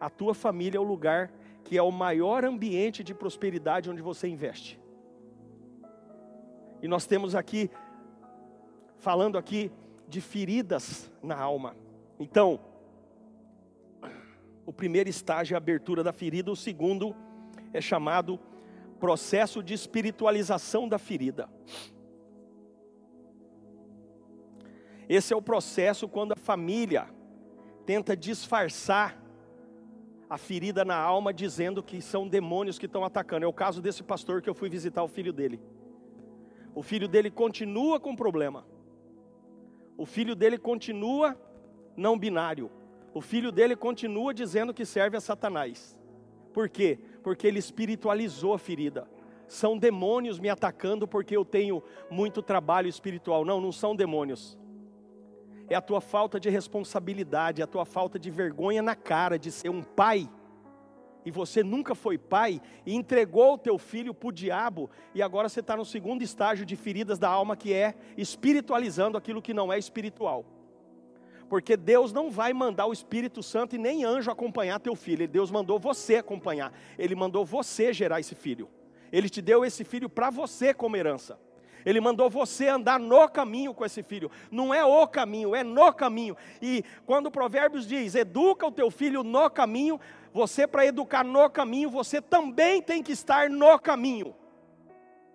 a tua família é o lugar que é o maior ambiente de prosperidade onde você investe. E nós temos aqui, falando aqui de feridas na alma. Então, o primeiro estágio é a abertura da ferida, o segundo é chamado processo de espiritualização da ferida. Esse é o processo quando a família tenta disfarçar a ferida na alma, dizendo que são demônios que estão atacando. É o caso desse pastor que eu fui visitar o filho dele. O filho dele continua com problema. O filho dele continua não binário. O filho dele continua dizendo que serve a Satanás. Por quê? Porque ele espiritualizou a ferida. São demônios me atacando porque eu tenho muito trabalho espiritual. Não, não são demônios é a tua falta de responsabilidade, é a tua falta de vergonha na cara de ser um pai. E você nunca foi pai e entregou o teu filho para o diabo, e agora você está no segundo estágio de feridas da alma, que é espiritualizando aquilo que não é espiritual. Porque Deus não vai mandar o Espírito Santo e nem anjo acompanhar teu filho. Deus mandou você acompanhar. Ele mandou você gerar esse filho. Ele te deu esse filho para você como herança. Ele mandou você andar no caminho com esse filho. Não é o caminho, é no caminho. E quando o Provérbios diz: educa o teu filho no caminho, você, para educar no caminho, você também tem que estar no caminho.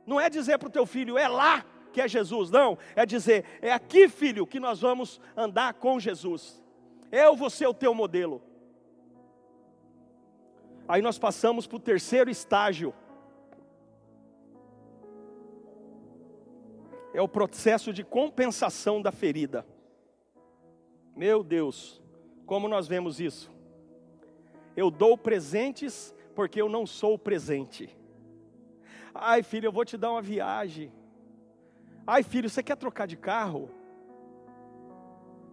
Não é dizer para o teu filho, é lá que é Jesus, não. É dizer, é aqui, filho, que nós vamos andar com Jesus. Eu vou ser o teu modelo. Aí nós passamos para o terceiro estágio. É o processo de compensação da ferida. Meu Deus, como nós vemos isso? Eu dou presentes porque eu não sou presente. Ai, filho, eu vou te dar uma viagem. Ai, filho, você quer trocar de carro?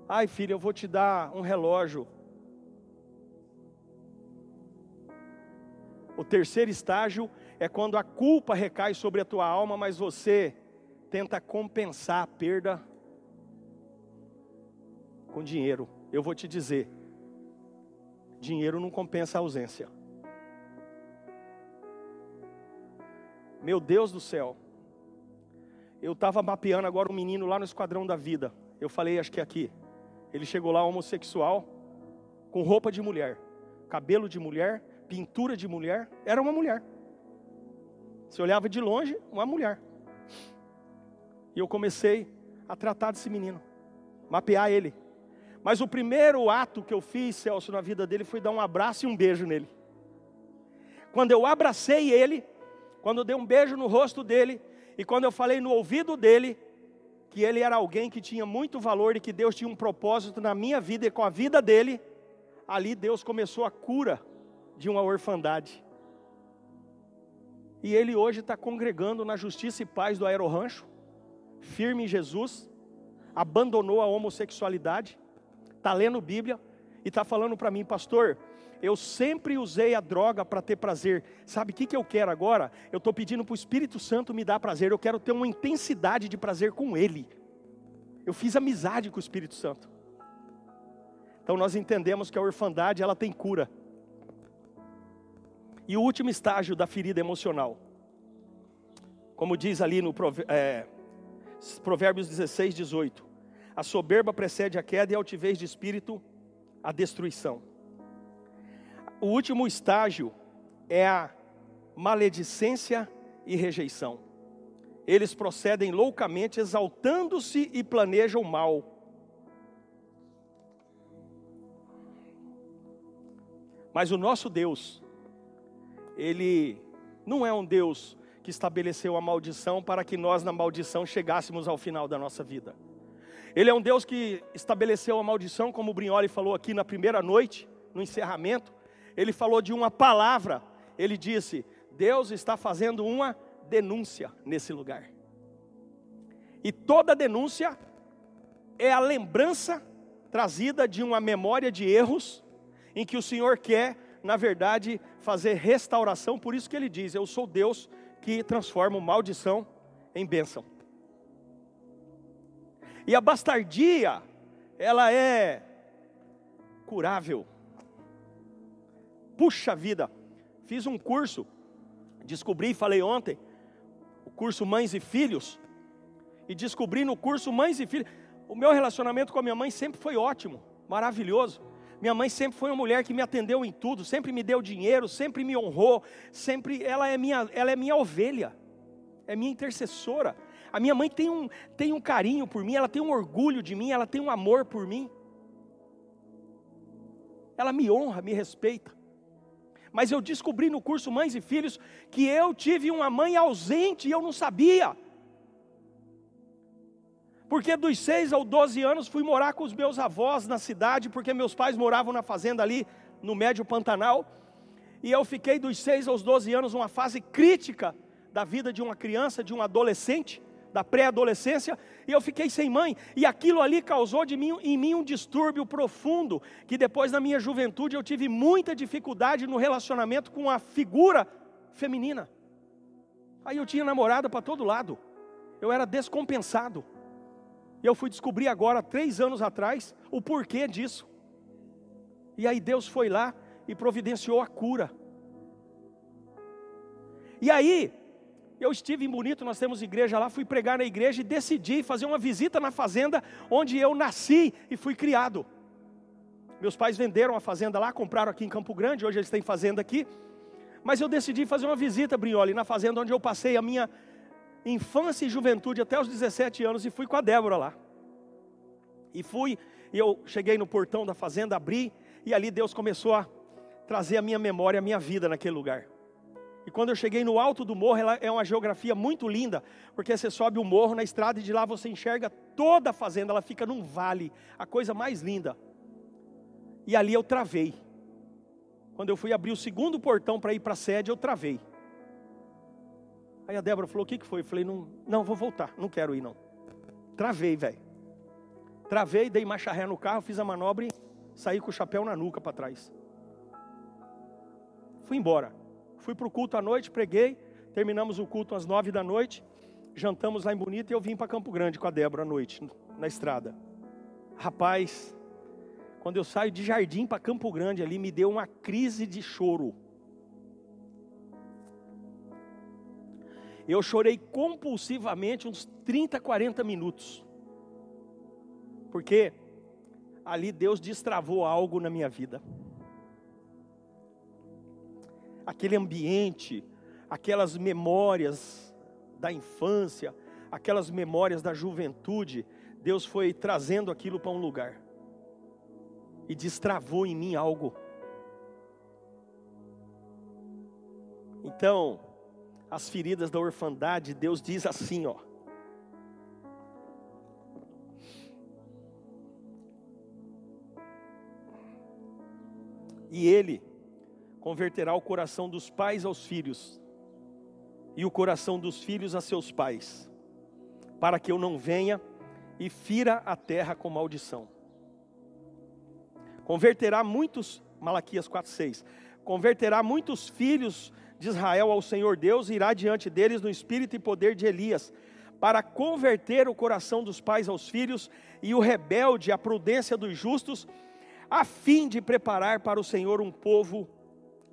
Ai, filho, eu vou te dar um relógio. O terceiro estágio é quando a culpa recai sobre a tua alma, mas você tenta compensar a perda com dinheiro. Eu vou te dizer, dinheiro não compensa a ausência. Meu Deus do céu. Eu estava mapeando agora um menino lá no Esquadrão da Vida. Eu falei, acho que é aqui. Ele chegou lá homossexual, com roupa de mulher, cabelo de mulher, pintura de mulher. Era uma mulher. Você olhava de longe, uma mulher. E eu comecei a tratar desse menino, mapear ele. Mas o primeiro ato que eu fiz, Celso, na vida dele foi dar um abraço e um beijo nele. Quando eu abracei ele, quando eu dei um beijo no rosto dele, e quando eu falei no ouvido dele, que ele era alguém que tinha muito valor e que Deus tinha um propósito na minha vida e com a vida dele, ali Deus começou a cura de uma orfandade. E ele hoje está congregando na Justiça e Paz do Aerorancho, firme em Jesus, abandonou a homossexualidade, está lendo Bíblia e está falando para mim, pastor, eu sempre usei a droga para ter prazer. Sabe o que, que eu quero agora? Eu estou pedindo para o Espírito Santo me dar prazer. Eu quero ter uma intensidade de prazer com Ele. Eu fiz amizade com o Espírito Santo. Então nós entendemos que a orfandade ela tem cura. E o último estágio da ferida emocional, como diz ali no é, Provérbios 16, 18: a soberba precede a queda e a altivez de espírito a destruição. O último estágio é a maledicência e rejeição. Eles procedem loucamente, exaltando-se e planejam mal. Mas o nosso Deus, Ele não é um Deus que estabeleceu a maldição para que nós, na maldição, chegássemos ao final da nossa vida. Ele é um Deus que estabeleceu a maldição, como o Brignoli falou aqui na primeira noite, no encerramento, ele falou de uma palavra. Ele disse: Deus está fazendo uma denúncia nesse lugar. E toda denúncia é a lembrança trazida de uma memória de erros, em que o Senhor quer, na verdade, fazer restauração. Por isso que ele diz: Eu sou Deus que transforma maldição em bênção. E a bastardia, ela é curável. Puxa vida, fiz um curso, descobri, falei ontem, o curso Mães e Filhos, e descobri no curso Mães e Filhos, o meu relacionamento com a minha mãe sempre foi ótimo, maravilhoso. Minha mãe sempre foi uma mulher que me atendeu em tudo, sempre me deu dinheiro, sempre me honrou, sempre ela é minha, ela é minha ovelha, é minha intercessora. A minha mãe tem um, tem um carinho por mim, ela tem um orgulho de mim, ela tem um amor por mim. Ela me honra, me respeita. Mas eu descobri no curso Mães e Filhos que eu tive uma mãe ausente e eu não sabia. Porque dos 6 aos 12 anos fui morar com os meus avós na cidade, porque meus pais moravam na fazenda ali no Médio Pantanal. E eu fiquei dos 6 aos 12 anos uma fase crítica da vida de uma criança, de um adolescente da pré-adolescência, e eu fiquei sem mãe, e aquilo ali causou de mim, em mim um distúrbio profundo, que depois na minha juventude eu tive muita dificuldade no relacionamento com a figura feminina. Aí eu tinha namorada para todo lado, eu era descompensado. E eu fui descobrir agora, três anos atrás, o porquê disso. E aí Deus foi lá e providenciou a cura. E aí, eu estive em Bonito, nós temos igreja lá, fui pregar na igreja e decidi fazer uma visita na fazenda onde eu nasci e fui criado. Meus pais venderam a fazenda lá, compraram aqui em Campo Grande, hoje eles têm fazenda aqui. Mas eu decidi fazer uma visita, Brioli, na fazenda onde eu passei a minha infância e juventude até os 17 anos e fui com a Débora lá. E fui, e eu cheguei no portão da fazenda, abri, e ali Deus começou a trazer a minha memória, a minha vida naquele lugar. E quando eu cheguei no alto do morro, ela é uma geografia muito linda, porque você sobe o morro na estrada e de lá você enxerga toda a fazenda, ela fica num vale, a coisa mais linda. E ali eu travei. Quando eu fui abrir o segundo portão para ir para a sede, eu travei. Aí a Débora falou: O que, que foi? Eu falei: não, não, vou voltar, não quero ir não. Travei, velho. Travei, dei marcha ré no carro, fiz a manobra e saí com o chapéu na nuca para trás. Fui embora. Fui para o culto à noite, preguei. Terminamos o culto às nove da noite. Jantamos lá em Bonito e eu vim para Campo Grande com a Débora à noite, na estrada. Rapaz, quando eu saio de Jardim para Campo Grande ali, me deu uma crise de choro. Eu chorei compulsivamente uns 30, 40 minutos. Porque ali Deus destravou algo na minha vida. Aquele ambiente, aquelas memórias da infância, aquelas memórias da juventude, Deus foi trazendo aquilo para um lugar e destravou em mim algo. Então, as feridas da orfandade, Deus diz assim, ó. E ele converterá o coração dos pais aos filhos, e o coração dos filhos a seus pais, para que eu não venha e fira a terra com maldição. Converterá muitos, Malaquias 4,6, converterá muitos filhos de Israel ao Senhor Deus, irá diante deles no espírito e poder de Elias, para converter o coração dos pais aos filhos e o rebelde à prudência dos justos, a fim de preparar para o Senhor um povo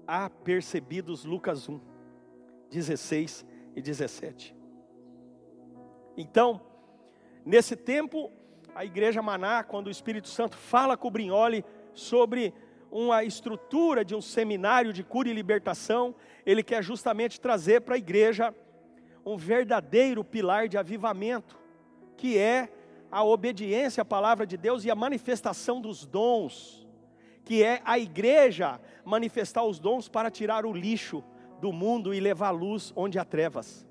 apercebidos. Lucas 1, 16 e 17. Então, nesse tempo, a igreja Maná, quando o Espírito Santo fala com o Brignoli sobre uma estrutura de um seminário de cura e libertação, ele quer justamente trazer para a igreja um verdadeiro pilar de avivamento, que é a obediência à palavra de Deus e a manifestação dos dons, que é a igreja manifestar os dons para tirar o lixo do mundo e levar luz onde há trevas.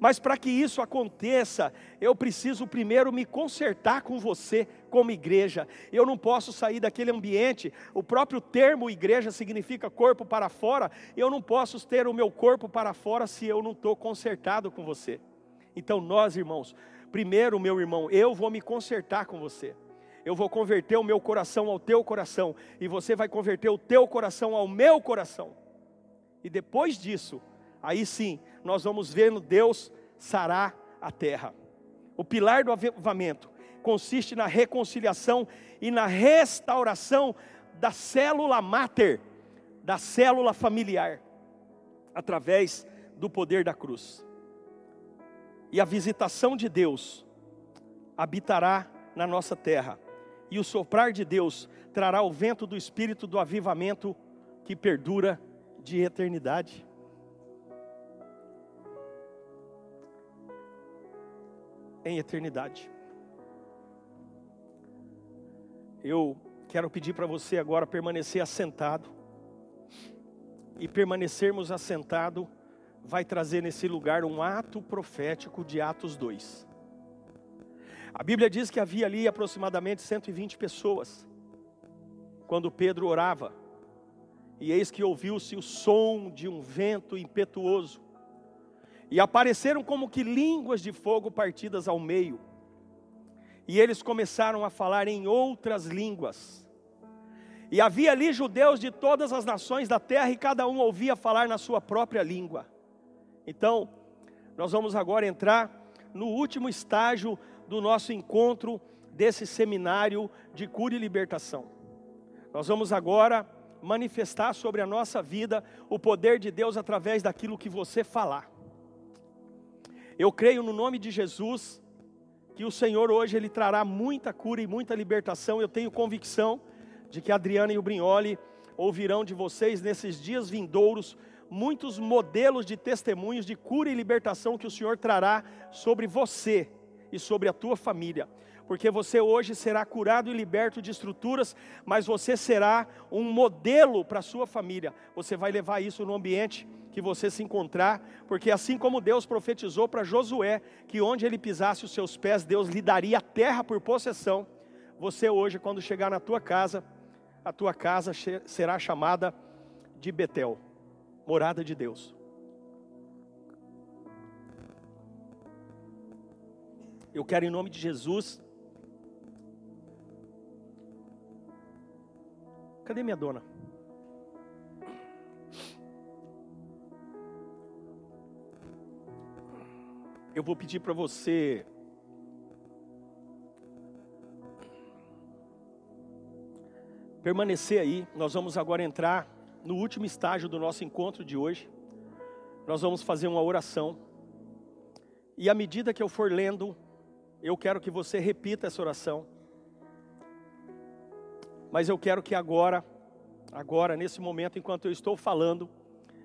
Mas para que isso aconteça, eu preciso primeiro me consertar com você como igreja. Eu não posso sair daquele ambiente. O próprio termo igreja significa corpo para fora. Eu não posso ter o meu corpo para fora se eu não estou consertado com você. Então, nós, irmãos, primeiro, meu irmão, eu vou me consertar com você. Eu vou converter o meu coração ao teu coração, e você vai converter o teu coração ao meu coração. E depois disso, aí sim, nós vamos vendo Deus sarar a terra. O pilar do avivamento consiste na reconciliação e na restauração da célula máter, da célula familiar, através do poder da cruz. E a visitação de Deus habitará na nossa terra, e o soprar de Deus trará o vento do espírito do avivamento que perdura de eternidade. Em eternidade. Eu quero pedir para você agora permanecer assentado. E permanecermos assentado vai trazer nesse lugar um ato profético de Atos 2. A Bíblia diz que havia ali aproximadamente 120 pessoas quando Pedro orava. E eis que ouviu-se o som de um vento impetuoso e apareceram como que línguas de fogo partidas ao meio. E eles começaram a falar em outras línguas. E havia ali judeus de todas as nações da terra, e cada um ouvia falar na sua própria língua. Então, nós vamos agora entrar no último estágio do nosso encontro desse seminário de cura e libertação. Nós vamos agora manifestar sobre a nossa vida o poder de Deus através daquilo que você falar. Eu creio no nome de Jesus que o Senhor hoje ele trará muita cura e muita libertação. Eu tenho convicção de que a Adriana e o Brignoli ouvirão de vocês nesses dias vindouros muitos modelos de testemunhos de cura e libertação que o Senhor trará sobre você e sobre a tua família. Porque você hoje será curado e liberto de estruturas, mas você será um modelo para a sua família. Você vai levar isso no ambiente que você se encontrar, porque assim como Deus profetizou para Josué, que onde ele pisasse os seus pés, Deus lhe daria a terra por possessão, você hoje, quando chegar na tua casa, a tua casa será chamada de Betel morada de Deus. Eu quero, em nome de Jesus. Cadê minha dona? Eu vou pedir para você permanecer aí. Nós vamos agora entrar no último estágio do nosso encontro de hoje, nós vamos fazer uma oração. E à medida que eu for lendo, eu quero que você repita essa oração. Mas eu quero que agora, agora, nesse momento, enquanto eu estou falando,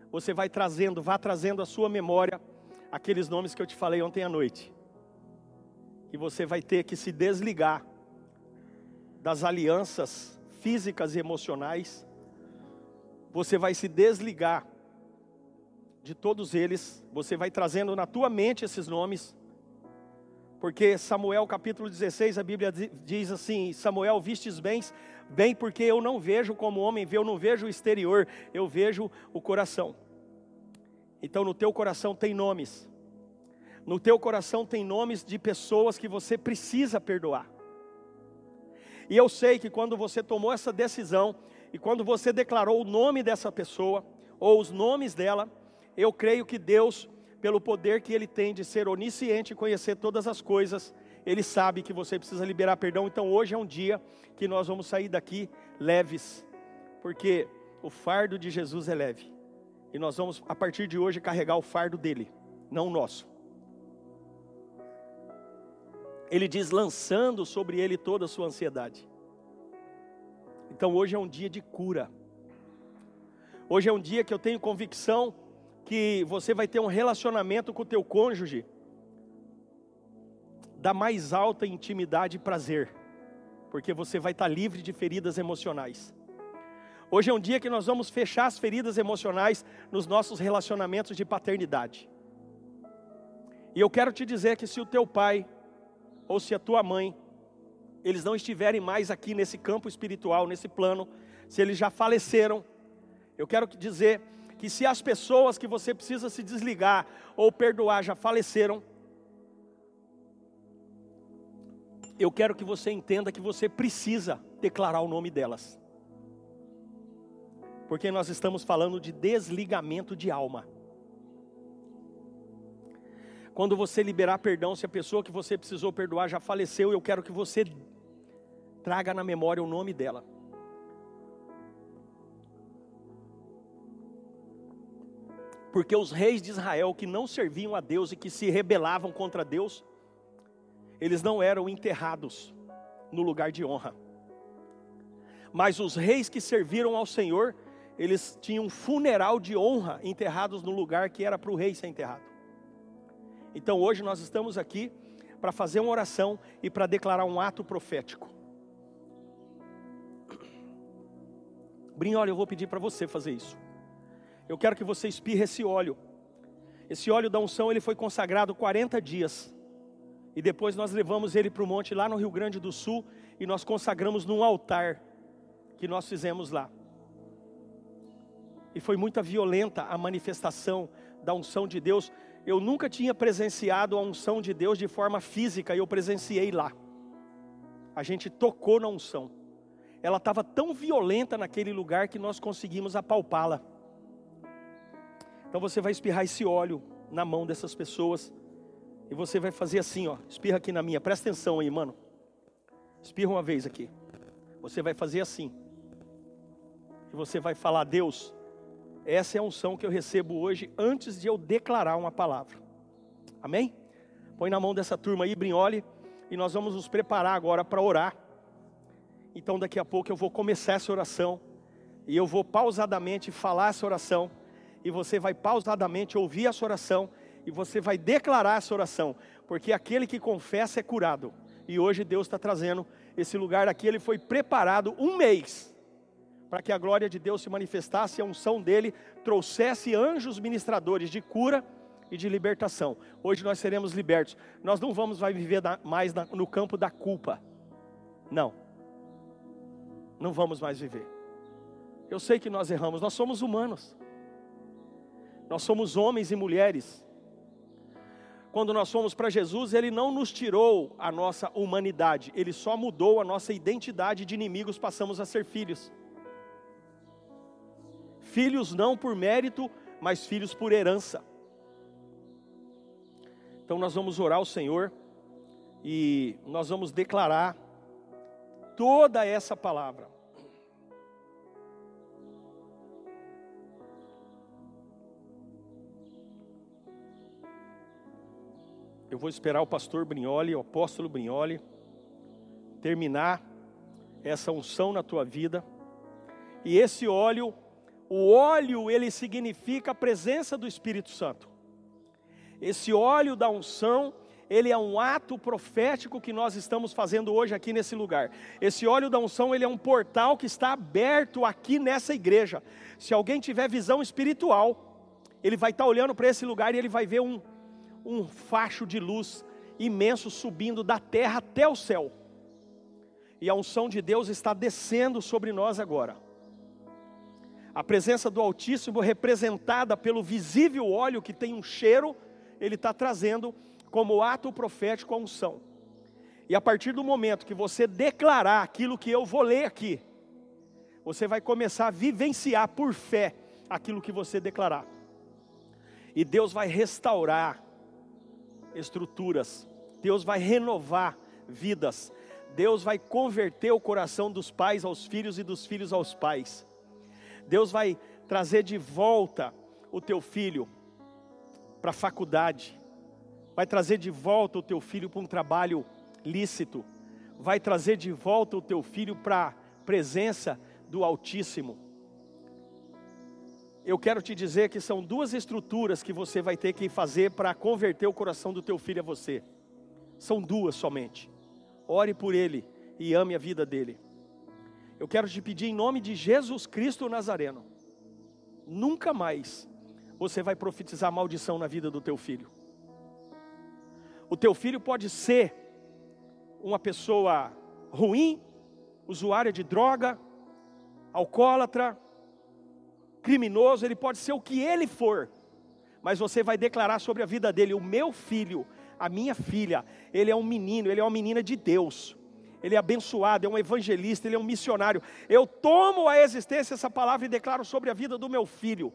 você vai trazendo, vá trazendo à sua memória aqueles nomes que eu te falei ontem à noite. Que você vai ter que se desligar das alianças físicas e emocionais você vai se desligar de todos eles, você vai trazendo na tua mente esses nomes, porque Samuel capítulo 16, a Bíblia diz assim: Samuel, vistes bens, bem, porque eu não vejo como homem vê, eu não vejo o exterior, eu vejo o coração. Então no teu coração tem nomes, no teu coração tem nomes de pessoas que você precisa perdoar. E eu sei que quando você tomou essa decisão, e quando você declarou o nome dessa pessoa, ou os nomes dela, eu creio que Deus, pelo poder que Ele tem de ser onisciente e conhecer todas as coisas, Ele sabe que você precisa liberar perdão. Então hoje é um dia que nós vamos sair daqui leves, porque o fardo de Jesus é leve. E nós vamos, a partir de hoje, carregar o fardo dele, não o nosso. Ele diz: lançando sobre ele toda a sua ansiedade. Então hoje é um dia de cura. Hoje é um dia que eu tenho convicção que você vai ter um relacionamento com o teu cônjuge da mais alta intimidade e prazer, porque você vai estar livre de feridas emocionais. Hoje é um dia que nós vamos fechar as feridas emocionais nos nossos relacionamentos de paternidade. E eu quero te dizer que se o teu pai ou se a tua mãe eles não estiverem mais aqui nesse campo espiritual, nesse plano, se eles já faleceram, eu quero dizer que se as pessoas que você precisa se desligar ou perdoar já faleceram, eu quero que você entenda que você precisa declarar o nome delas. Porque nós estamos falando de desligamento de alma. Quando você liberar perdão, se a pessoa que você precisou perdoar já faleceu, eu quero que você traga na memória o nome dela. Porque os reis de Israel que não serviam a Deus e que se rebelavam contra Deus, eles não eram enterrados no lugar de honra. Mas os reis que serviram ao Senhor, eles tinham um funeral de honra enterrados no lugar que era para o rei ser enterrado. Então hoje nós estamos aqui para fazer uma oração e para declarar um ato profético. Brinho, olha, eu vou pedir para você fazer isso. Eu quero que você espirre esse óleo. Esse óleo da unção, ele foi consagrado 40 dias. E depois nós levamos ele para o monte lá no Rio Grande do Sul e nós consagramos num altar que nós fizemos lá. E foi muito violenta a manifestação da unção de Deus. Eu nunca tinha presenciado a unção de Deus de forma física e eu presenciei lá. A gente tocou na unção ela estava tão violenta naquele lugar que nós conseguimos apalpá-la. Então você vai espirrar esse óleo na mão dessas pessoas E você vai fazer assim, ó. Espirra aqui na minha. Presta atenção aí, mano. Espirra uma vez aqui. Você vai fazer assim. E você vai falar, Deus, essa é a unção que eu recebo hoje antes de eu declarar uma palavra. Amém? Põe na mão dessa turma aí, Brinhole, e nós vamos nos preparar agora para orar. Então daqui a pouco eu vou começar essa oração e eu vou pausadamente falar essa oração e você vai pausadamente ouvir essa oração e você vai declarar essa oração, porque aquele que confessa é curado. E hoje Deus está trazendo esse lugar aqui, ele foi preparado um mês para que a glória de Deus se manifestasse, a unção dele trouxesse anjos ministradores de cura e de libertação. Hoje nós seremos libertos. Nós não vamos viver mais no campo da culpa. Não. Não vamos mais viver. Eu sei que nós erramos, nós somos humanos. Nós somos homens e mulheres quando nós fomos para Jesus, Ele não nos tirou a nossa humanidade, Ele só mudou a nossa identidade de inimigos, passamos a ser filhos. Filhos não por mérito, mas filhos por herança. Então nós vamos orar ao Senhor e nós vamos declarar toda essa palavra. Eu vou esperar o pastor Brignoli, o apóstolo Brignoli, terminar essa unção na tua vida. E esse óleo, o óleo, ele significa a presença do Espírito Santo. Esse óleo da unção, ele é um ato profético que nós estamos fazendo hoje aqui nesse lugar. Esse óleo da unção, ele é um portal que está aberto aqui nessa igreja. Se alguém tiver visão espiritual, ele vai estar olhando para esse lugar e ele vai ver um um facho de luz imenso subindo da terra até o céu. E a unção de Deus está descendo sobre nós agora. A presença do Altíssimo, representada pelo visível óleo que tem um cheiro, ele está trazendo como ato profético a unção. E a partir do momento que você declarar aquilo que eu vou ler aqui, você vai começar a vivenciar por fé aquilo que você declarar. E Deus vai restaurar estruturas, Deus vai renovar vidas, Deus vai converter o coração dos pais aos filhos e dos filhos aos pais. Deus vai trazer de volta o teu filho para a faculdade, vai trazer de volta o teu filho para um trabalho lícito, vai trazer de volta o teu filho para a presença do Altíssimo eu quero te dizer que são duas estruturas que você vai ter que fazer para converter o coração do teu filho a você. São duas somente. Ore por ele e ame a vida dele. Eu quero te pedir em nome de Jesus Cristo Nazareno. Nunca mais você vai profetizar maldição na vida do teu filho. O teu filho pode ser uma pessoa ruim, usuária de droga, alcoólatra, criminoso, ele pode ser o que ele for, mas você vai declarar sobre a vida dele: o meu filho, a minha filha, ele é um menino, ele é uma menina de Deus. Ele é abençoado, é um evangelista, ele é um missionário. Eu tomo a existência essa palavra e declaro sobre a vida do meu filho.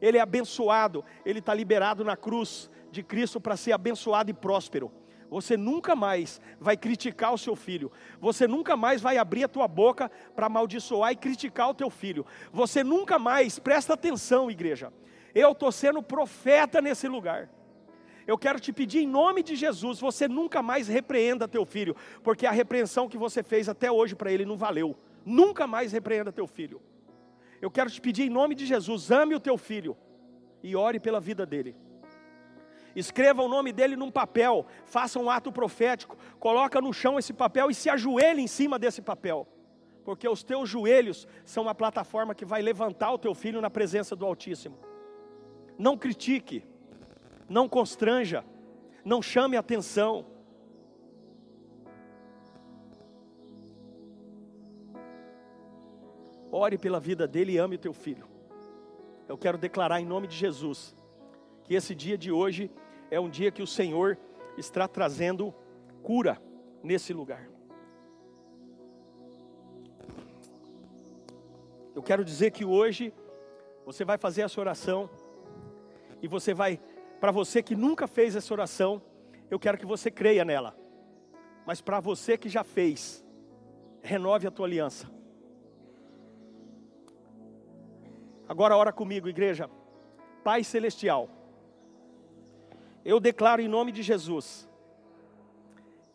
Ele é abençoado, ele está liberado na cruz de Cristo para ser abençoado e próspero. Você nunca mais vai criticar o seu filho. Você nunca mais vai abrir a tua boca para amaldiçoar e criticar o teu filho. Você nunca mais, presta atenção, igreja. Eu estou sendo profeta nesse lugar. Eu quero te pedir em nome de Jesus, você nunca mais repreenda teu filho, porque a repreensão que você fez até hoje para ele não valeu. Nunca mais repreenda teu filho. Eu quero te pedir em nome de Jesus, ame o teu filho e ore pela vida dele escreva o nome dele num papel, faça um ato profético, coloca no chão esse papel e se ajoelhe em cima desse papel. Porque os teus joelhos são a plataforma que vai levantar o teu filho na presença do Altíssimo. Não critique, não constranja, não chame atenção. Ore pela vida dele e ame o teu filho. Eu quero declarar em nome de Jesus que esse dia de hoje é um dia que o Senhor está trazendo cura nesse lugar. Eu quero dizer que hoje você vai fazer essa oração e você vai, para você que nunca fez essa oração, eu quero que você creia nela. Mas para você que já fez, renove a tua aliança. Agora ora comigo, igreja. Pai celestial, eu declaro em nome de Jesus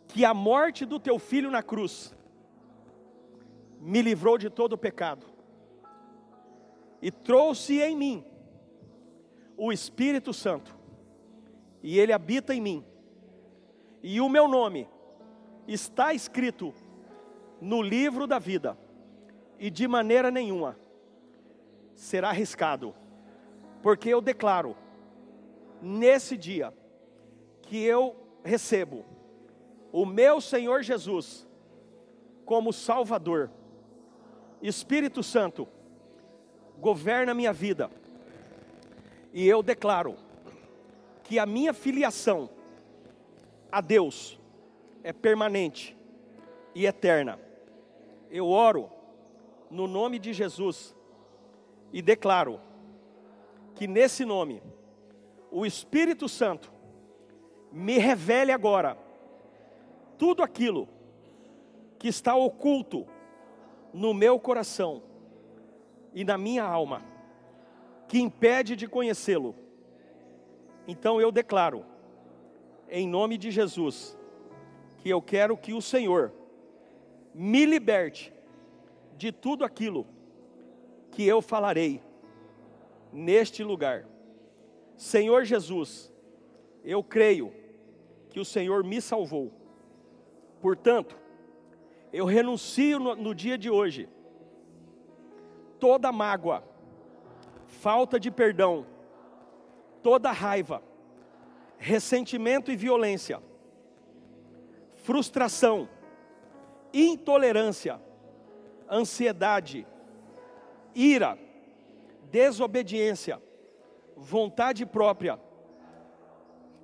que a morte do teu filho na cruz me livrou de todo o pecado e trouxe em mim o Espírito Santo, e ele habita em mim, e o meu nome está escrito no livro da vida, e de maneira nenhuma será arriscado, porque eu declaro nesse dia que eu recebo o meu Senhor Jesus como Salvador. Espírito Santo, governa minha vida. E eu declaro que a minha filiação a Deus é permanente e eterna. Eu oro no nome de Jesus e declaro que nesse nome o Espírito Santo me revele agora tudo aquilo que está oculto no meu coração e na minha alma, que impede de conhecê-lo. Então eu declaro, em nome de Jesus, que eu quero que o Senhor me liberte de tudo aquilo que eu falarei neste lugar. Senhor Jesus, eu creio que o Senhor me salvou. Portanto, eu renuncio no, no dia de hoje toda mágoa, falta de perdão, toda raiva, ressentimento e violência, frustração, intolerância, ansiedade, ira, desobediência, vontade própria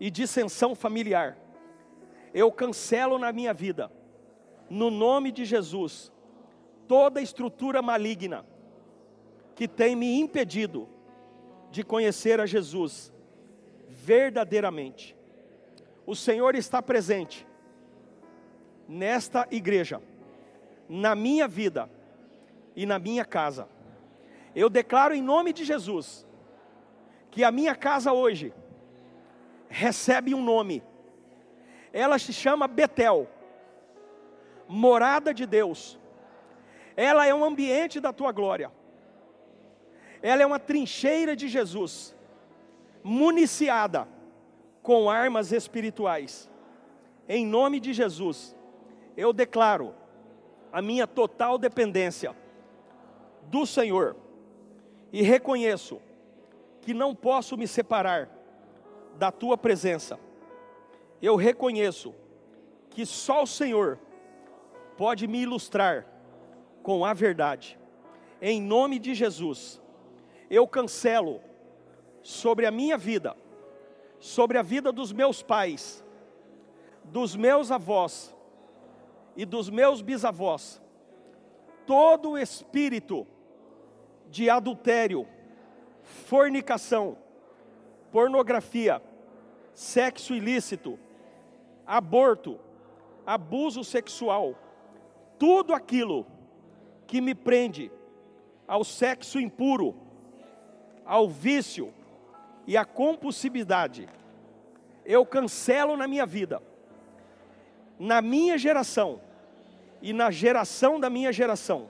e dissensão familiar. Eu cancelo na minha vida, no nome de Jesus, toda estrutura maligna que tem me impedido de conhecer a Jesus verdadeiramente. O Senhor está presente nesta igreja, na minha vida e na minha casa. Eu declaro em nome de Jesus que a minha casa hoje recebe um nome. Ela se chama Betel, morada de Deus. Ela é um ambiente da tua glória ela é uma trincheira de Jesus, municiada com armas espirituais. Em nome de Jesus, eu declaro a minha total dependência do Senhor e reconheço que não posso me separar da tua presença. Eu reconheço que só o Senhor pode me ilustrar com a verdade. Em nome de Jesus, eu cancelo sobre a minha vida, sobre a vida dos meus pais, dos meus avós e dos meus bisavós, todo o espírito de adultério, fornicação, pornografia, sexo ilícito, aborto, abuso sexual, tudo aquilo que me prende ao sexo impuro, ao vício e à compulsividade, eu cancelo na minha vida, na minha geração e na geração da minha geração.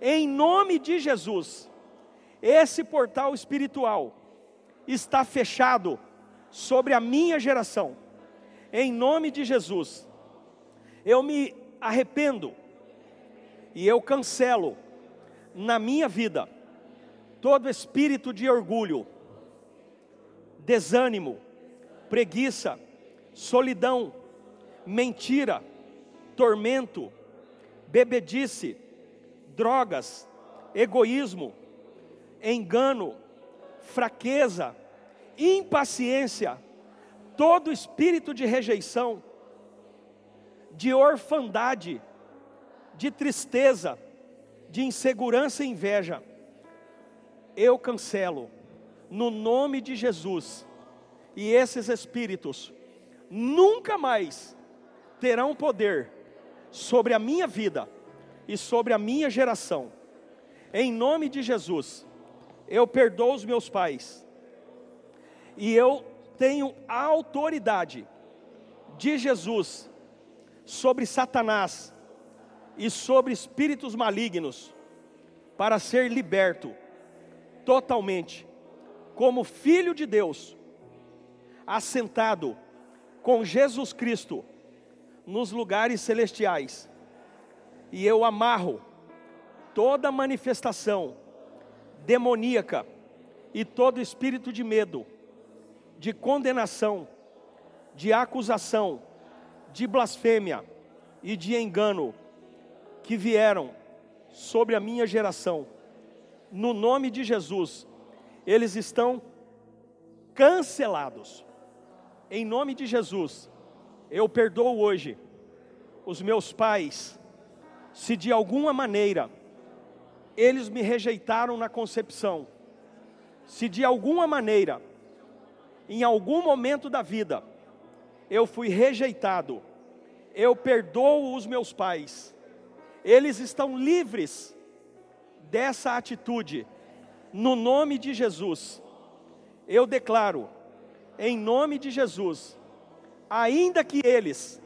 Em nome de Jesus, esse portal espiritual está fechado sobre a minha geração. Em nome de Jesus, eu me arrependo e eu cancelo na minha vida todo espírito de orgulho, desânimo, preguiça, solidão, mentira, tormento, bebedice, drogas, egoísmo, engano, fraqueza, impaciência, todo espírito de rejeição, de orfandade, de tristeza, de insegurança e inveja, eu cancelo, no nome de Jesus, e esses espíritos nunca mais terão poder sobre a minha vida e sobre a minha geração. Em nome de Jesus, eu perdoo os meus pais e eu tenho a autoridade de Jesus sobre Satanás e sobre espíritos malignos para ser liberto totalmente como filho de Deus, assentado com Jesus Cristo nos lugares celestiais. E eu amarro toda manifestação demoníaca e todo espírito de medo, de condenação, de acusação, de blasfêmia e de engano que vieram sobre a minha geração. No nome de Jesus, eles estão cancelados. Em nome de Jesus, eu perdoo hoje os meus pais, se de alguma maneira eles me rejeitaram na concepção, se de alguma maneira, em algum momento da vida, eu fui rejeitado, eu perdoo os meus pais, eles estão livres dessa atitude, no nome de Jesus. Eu declaro, em nome de Jesus, ainda que eles,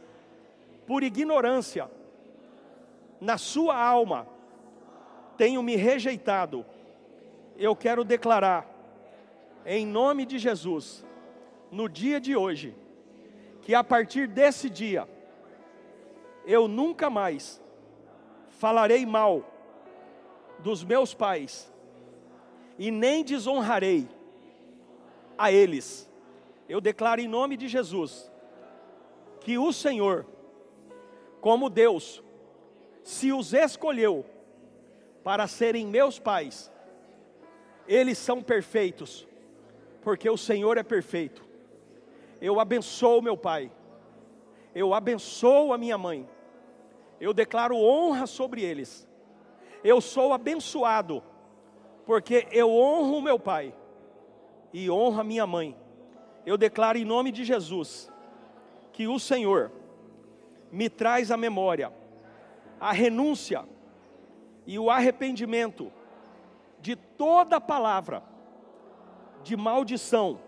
por ignorância, na sua alma, tenham me rejeitado, eu quero declarar, em nome de Jesus, no dia de hoje, que a partir desse dia, eu nunca mais falarei mal dos meus pais e nem desonrarei a eles. Eu declaro em nome de Jesus que o Senhor, como Deus, se os escolheu para serem meus pais, eles são perfeitos, porque o Senhor é perfeito. Eu abençoo meu pai, eu abençoo a minha mãe, eu declaro honra sobre eles. Eu sou abençoado, porque eu honro meu pai e honro a minha mãe. Eu declaro em nome de Jesus que o Senhor me traz à memória a renúncia e o arrependimento de toda palavra de maldição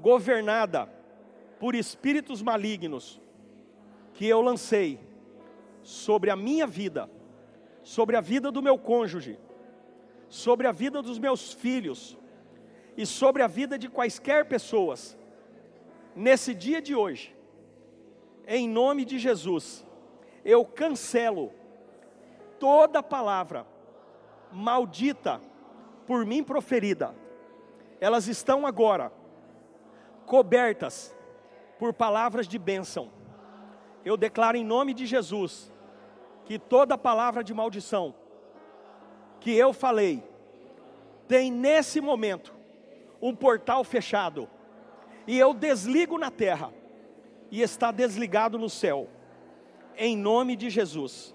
governada por espíritos malignos que eu lancei sobre a minha vida, sobre a vida do meu cônjuge, sobre a vida dos meus filhos e sobre a vida de quaisquer pessoas, nesse dia de hoje, em nome de Jesus, eu cancelo toda palavra maldita por mim proferida, elas estão agora cobertas por palavras de bênção. Eu declaro em nome de Jesus que toda palavra de maldição que eu falei tem nesse momento um portal fechado e eu desligo na terra e está desligado no céu, em nome de Jesus.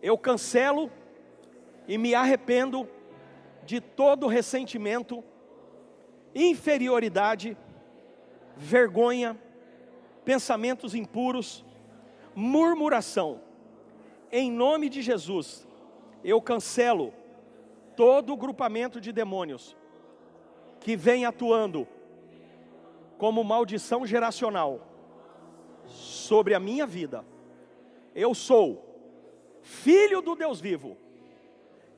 Eu cancelo e me arrependo de todo ressentimento, inferioridade, vergonha, pensamentos impuros, murmuração. Em nome de Jesus, eu cancelo todo o grupamento de demônios que vem atuando como maldição geracional sobre a minha vida. Eu sou filho do Deus vivo.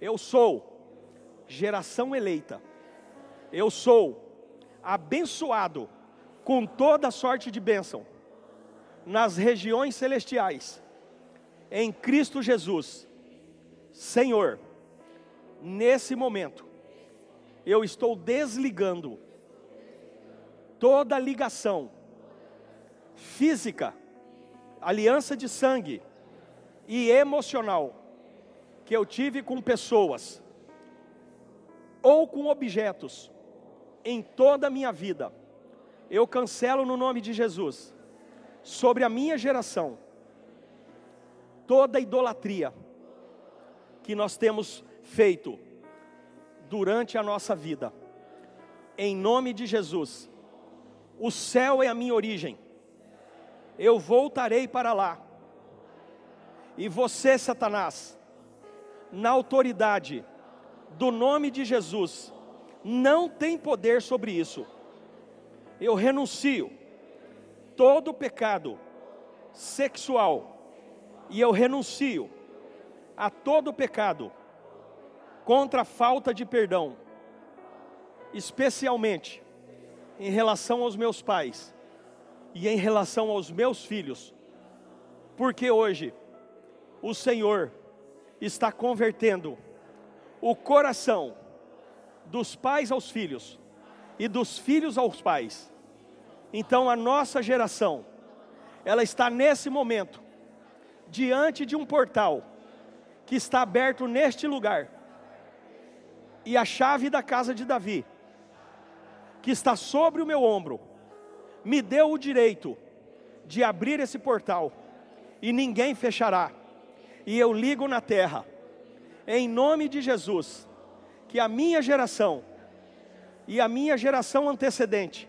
Eu sou geração eleita. Eu sou abençoado com toda sorte de bênção nas regiões celestiais em Cristo Jesus. Senhor, nesse momento eu estou desligando toda ligação física, aliança de sangue e emocional que eu tive com pessoas ou com objetos em toda a minha vida, eu cancelo no nome de Jesus. Sobre a minha geração toda idolatria que nós temos feito durante a nossa vida. Em nome de Jesus, o céu é a minha origem, eu voltarei para lá. E você, Satanás, na autoridade do nome de Jesus, não tem poder sobre isso. Eu renuncio todo pecado sexual e eu renuncio a todo pecado contra a falta de perdão, especialmente em relação aos meus pais e em relação aos meus filhos, porque hoje o Senhor está convertendo o coração dos pais aos filhos e dos filhos aos pais. Então a nossa geração, ela está nesse momento diante de um portal que está aberto neste lugar. E a chave da casa de Davi, que está sobre o meu ombro, me deu o direito de abrir esse portal e ninguém fechará e eu ligo na terra, em nome de Jesus, que a minha geração e a minha geração antecedente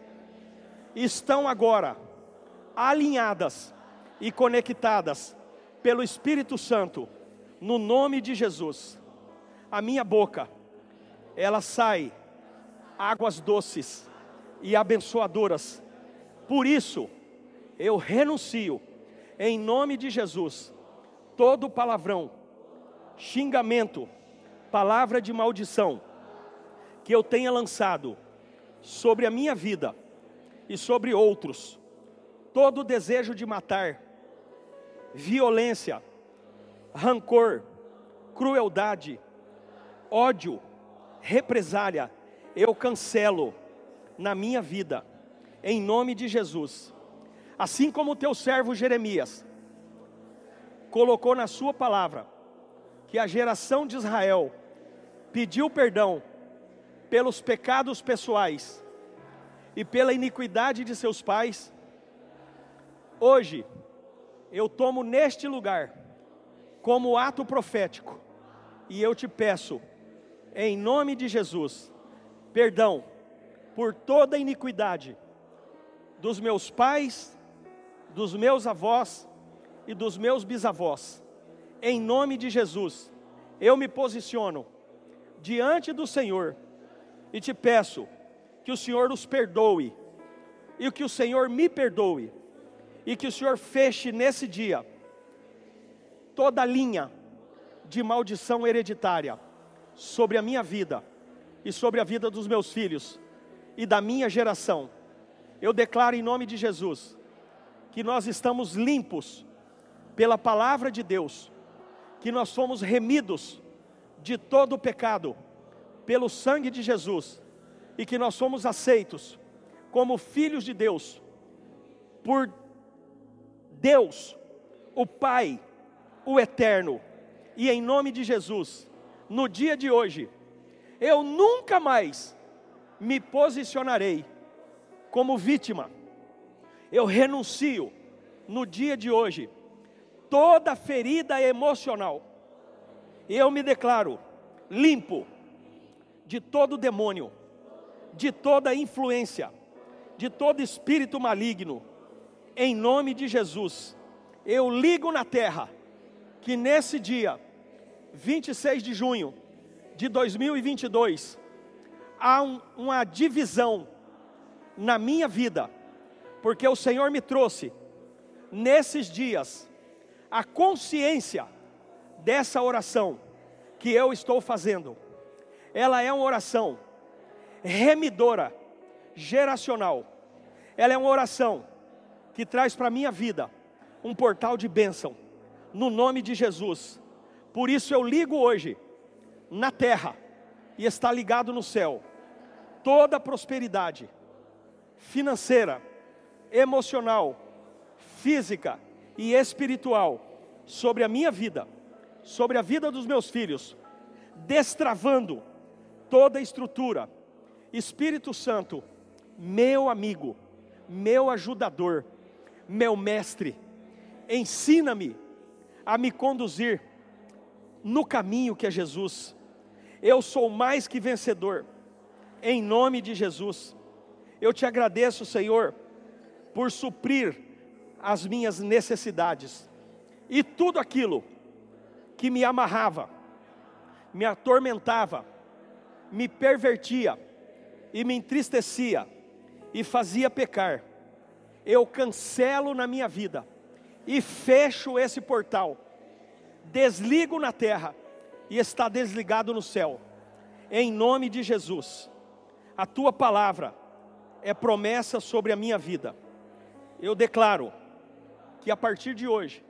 estão agora alinhadas e conectadas pelo Espírito Santo, no nome de Jesus. A minha boca, ela sai águas doces e abençoadoras. Por isso, eu renuncio, em nome de Jesus, todo palavrão, xingamento, palavra de maldição que eu tenha lançado sobre a minha vida e sobre outros, todo desejo de matar, violência, rancor, crueldade, ódio, represália, eu cancelo na minha vida, em nome de Jesus. Assim como o teu servo Jeremias, colocou na sua palavra que a geração de Israel pediu perdão pelos pecados pessoais e pela iniquidade de seus pais, hoje eu tomo neste lugar como ato profético e eu te peço, em nome de Jesus, perdão por toda a iniquidade dos meus pais, dos meus avós e dos meus bisavós. Em nome de Jesus, eu me posiciono diante do Senhor e te peço que o Senhor os perdoe e que o Senhor me perdoe e que o Senhor feche nesse dia toda linha de maldição hereditária sobre a minha vida e sobre a vida dos meus filhos e da minha geração. Eu declaro em nome de Jesus que nós estamos limpos pela palavra de Deus, que nós fomos remidos de todo o pecado pelo sangue de Jesus e que nós somos aceitos como filhos de Deus por Deus, o Pai, o Eterno. E em nome de Jesus, no dia de hoje, eu nunca mais me posicionarei como vítima. Eu renuncio no dia de hoje toda ferida emocional. Eu me declaro limpo de todo demônio, de toda influência, de todo espírito maligno. Em nome de Jesus, eu ligo na terra que nesse dia, 26 de junho de 2022, há um, uma divisão na minha vida, porque o Senhor me trouxe nesses dias a consciência dessa oração que eu estou fazendo. Ela é uma oração remidora, geracional. Ela é uma oração que traz para a minha vida um portal de bênção, no nome de Jesus. Por isso eu ligo hoje na terra e está ligado no céu toda prosperidade financeira, emocional, física, e espiritual sobre a minha vida, sobre a vida dos meus filhos, destravando toda a estrutura. Espírito Santo, meu amigo, meu ajudador, meu mestre, ensina-me a me conduzir no caminho que é Jesus. Eu sou mais que vencedor, em nome de Jesus. Eu te agradeço, Senhor, por suprir as minhas necessidades. E tudo aquilo que me amarrava, me atormentava, me pervertia e me entristecia e fazia pecar, eu cancelo na minha vida e fecho esse portal, desligo na terra e está desligado no céu, em nome de Jesus. A tua palavra é promessa sobre a minha vida. Eu declaro que a partir de hoje,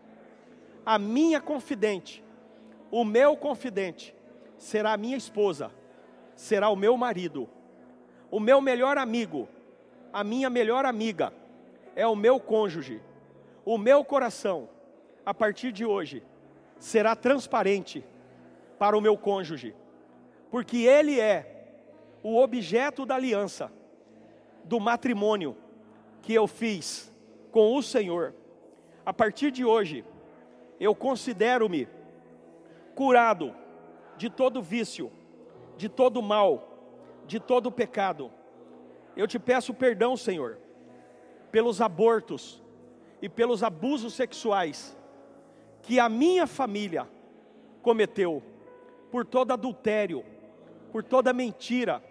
a minha confidente, o meu confidente, será a minha esposa, será o meu marido, o meu melhor amigo, a minha melhor amiga, é o meu cônjuge. O meu coração, a partir de hoje, será transparente para o meu cônjuge, porque ele é o objeto da aliança, do matrimônio que eu fiz com o Senhor. A partir de hoje, eu considero-me curado de todo vício, de todo mal, de todo pecado. Eu te peço perdão, Senhor, pelos abortos e pelos abusos sexuais que a minha família cometeu, por todo adultério, por toda mentira,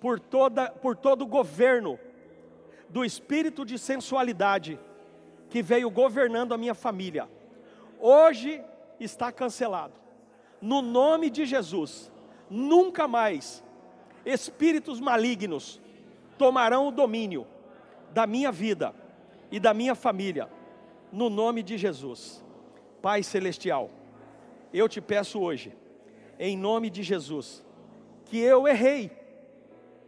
por, toda, por todo governo do espírito de sensualidade que veio governando a minha família. Hoje está cancelado. No nome de Jesus, nunca mais espíritos malignos tomarão o domínio da minha vida e da minha família, no nome de Jesus. Pai Celestial, eu te peço hoje, em nome de Jesus, que eu errei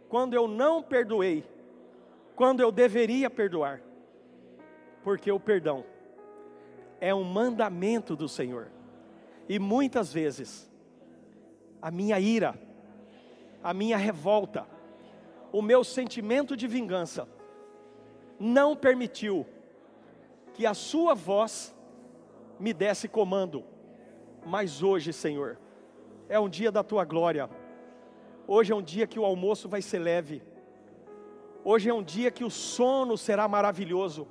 quando eu não perdoei, quando eu deveria perdoar, porque o perdão é um mandamento do Senhor, e muitas vezes a minha ira, a minha revolta, o meu sentimento de vingança, não permitiu que a Sua voz me desse comando. Mas hoje, Senhor, é um dia da Tua glória. Hoje é um dia que o almoço vai ser leve. Hoje é um dia que o sono será maravilhoso.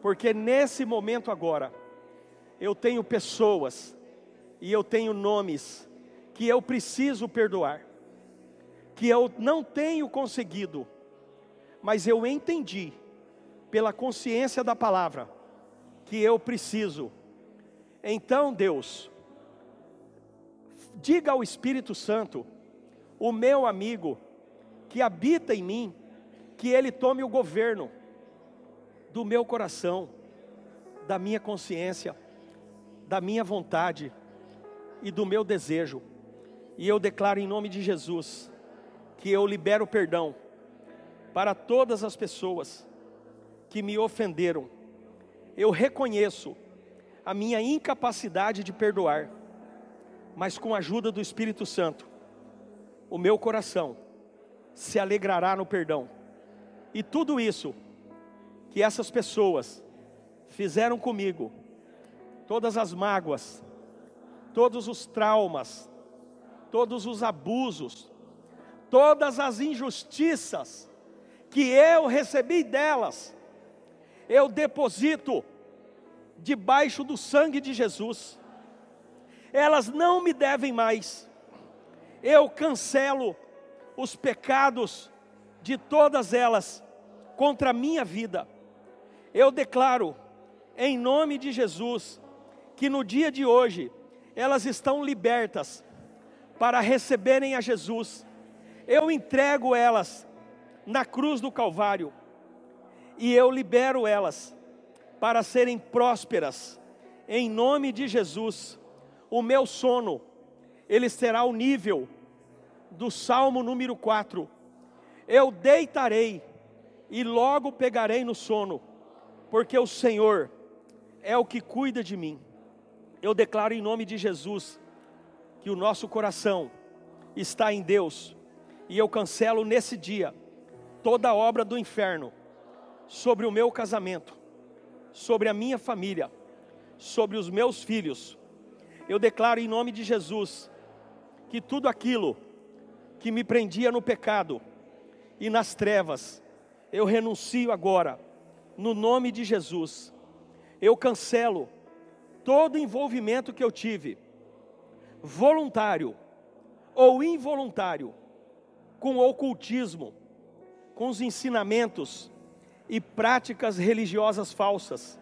Porque nesse momento agora, eu tenho pessoas e eu tenho nomes que eu preciso perdoar, que eu não tenho conseguido, mas eu entendi pela consciência da palavra, que eu preciso. Então, Deus, diga ao Espírito Santo, o meu amigo, que habita em mim, que ele tome o governo do meu coração, da minha consciência, da minha vontade e do meu desejo. E eu declaro em nome de Jesus que eu libero perdão para todas as pessoas que me ofenderam. Eu reconheço a minha incapacidade de perdoar, mas com a ajuda do Espírito Santo, o meu coração se alegrará no perdão. E tudo isso que essas pessoas fizeram comigo, todas as mágoas, todos os traumas, todos os abusos, todas as injustiças que eu recebi delas, eu deposito debaixo do sangue de Jesus. Elas não me devem mais. Eu cancelo os pecados de todas elas contra a minha vida. Eu declaro, em nome de Jesus, que no dia de hoje elas estão libertas para receberem a Jesus. Eu entrego elas na cruz do Calvário e eu libero elas para serem prósperas, em nome de Jesus. O meu sono, ele será o nível do Salmo número 4. Eu deitarei e logo pegarei no sono, porque o Senhor é o que cuida de mim. Eu declaro em nome de Jesus que o nosso coração está em Deus, e eu cancelo nesse dia toda obra do inferno sobre o meu casamento, sobre a minha família, sobre os meus filhos. Eu declaro em nome de Jesus que tudo aquilo que me prendia no pecado e nas trevas, eu renuncio agora no nome de Jesus. Eu cancelo todo envolvimento que eu tive, voluntário ou involuntário, com o ocultismo, com os ensinamentos e práticas religiosas falsas.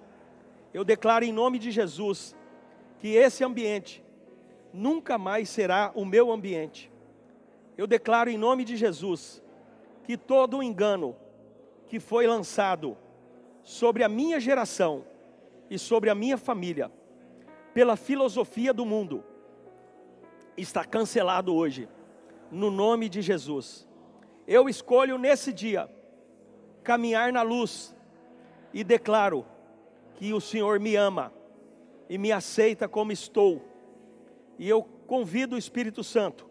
Eu declaro em nome de Jesus que esse ambiente nunca mais será o meu ambiente. Eu declaro em nome de Jesus que todo o engano que foi lançado sobre a minha geração e sobre a minha família, pela filosofia do mundo, está cancelado hoje, no nome de Jesus. Eu escolho nesse dia caminhar na luz e declaro que o Senhor me ama e me aceita como estou. E eu convido o Espírito Santo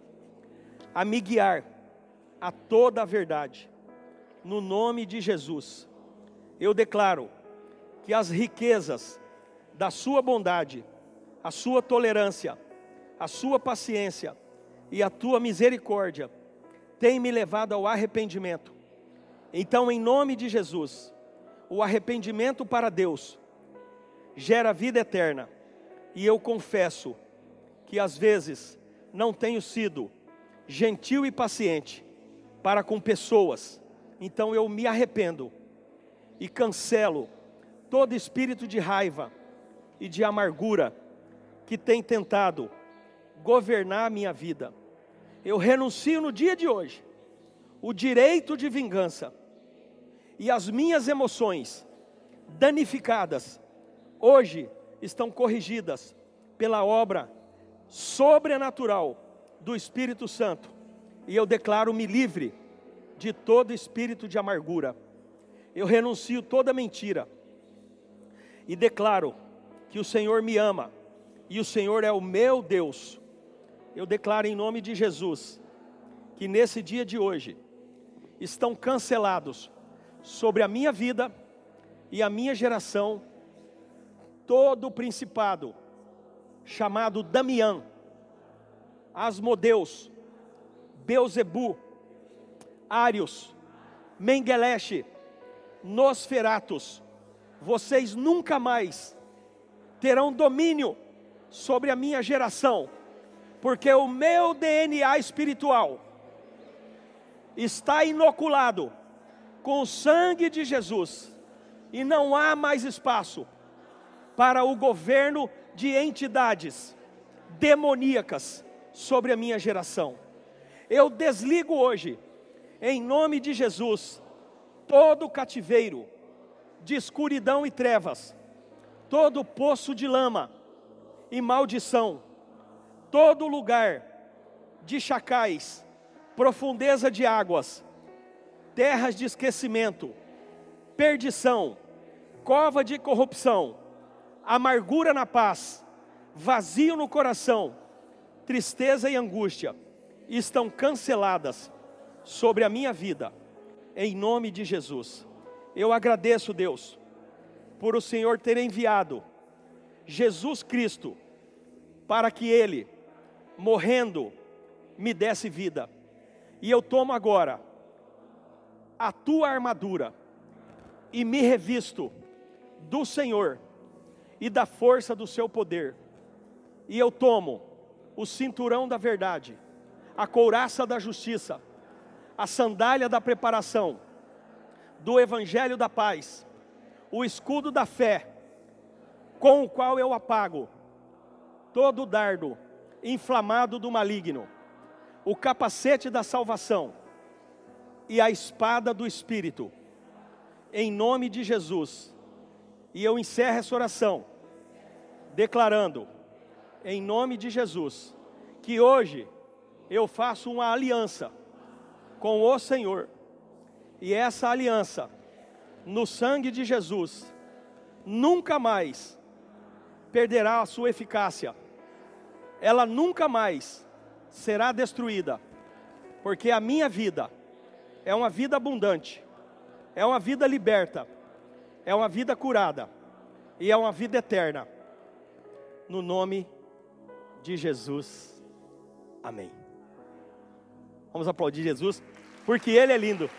a me guiar a toda a verdade, no nome de Jesus eu declaro que as riquezas da sua bondade, a sua tolerância, a sua paciência e a tua misericórdia têm me levado ao arrependimento. Então, em nome de Jesus, o arrependimento para Deus gera vida eterna. E eu confesso que às vezes não tenho sido gentil e paciente para com pessoas. Então eu me arrependo e cancelo todo espírito de raiva e de amargura que tem tentado governar a minha vida. Eu renuncio no dia de hoje o direito de vingança e as minhas emoções danificadas hoje estão corrigidas pela obra sobrenatural do Espírito Santo e eu declaro-me livre de todo espírito de amargura eu renuncio toda mentira e declaro que o Senhor me ama e o Senhor é o meu Deus. Eu declaro em nome de Jesus que nesse dia de hoje estão cancelados sobre a minha vida e a minha geração todo o principado chamado Damião, Asmodeus, Beuzebu, Arius, Mengeleche, Nosferatos, vocês nunca mais terão domínio sobre a minha geração, porque o meu DNA espiritual está inoculado com o sangue de Jesus e não há mais espaço para o governo de entidades demoníacas sobre a minha geração. Eu desligo hoje, em nome de Jesus, todo cativeiro de escuridão e trevas, todo poço de lama e maldição, todo lugar de chacais, profundeza de águas, terras de esquecimento, perdição, cova de corrupção, amargura na paz, vazio no coração, tristeza e angústia, estão canceladas sobre a minha vida em nome de Jesus. Eu agradeço, Deus, por o Senhor ter enviado Jesus Cristo para que Ele, morrendo, me desse vida. E eu tomo agora a tua armadura e me revisto do Senhor e da força do seu poder. E eu tomo o cinturão da verdade, a couraça da justiça, a sandália da preparação, do evangelho da paz, o escudo da fé, com o qual eu apago todo dardo inflamado do maligno, o capacete da salvação e a espada do Espírito, em nome de Jesus. E eu encerro essa oração, declarando, em nome de Jesus, que hoje eu faço uma aliança com o Senhor. E essa aliança, no sangue de Jesus, nunca mais perderá a sua eficácia. Ela nunca mais será destruída, porque a minha vida é uma vida abundante, é uma vida liberta, é uma vida curada e é uma vida eterna. No nome de Jesus. Amém. Vamos aplaudir Jesus, porque Ele é lindo.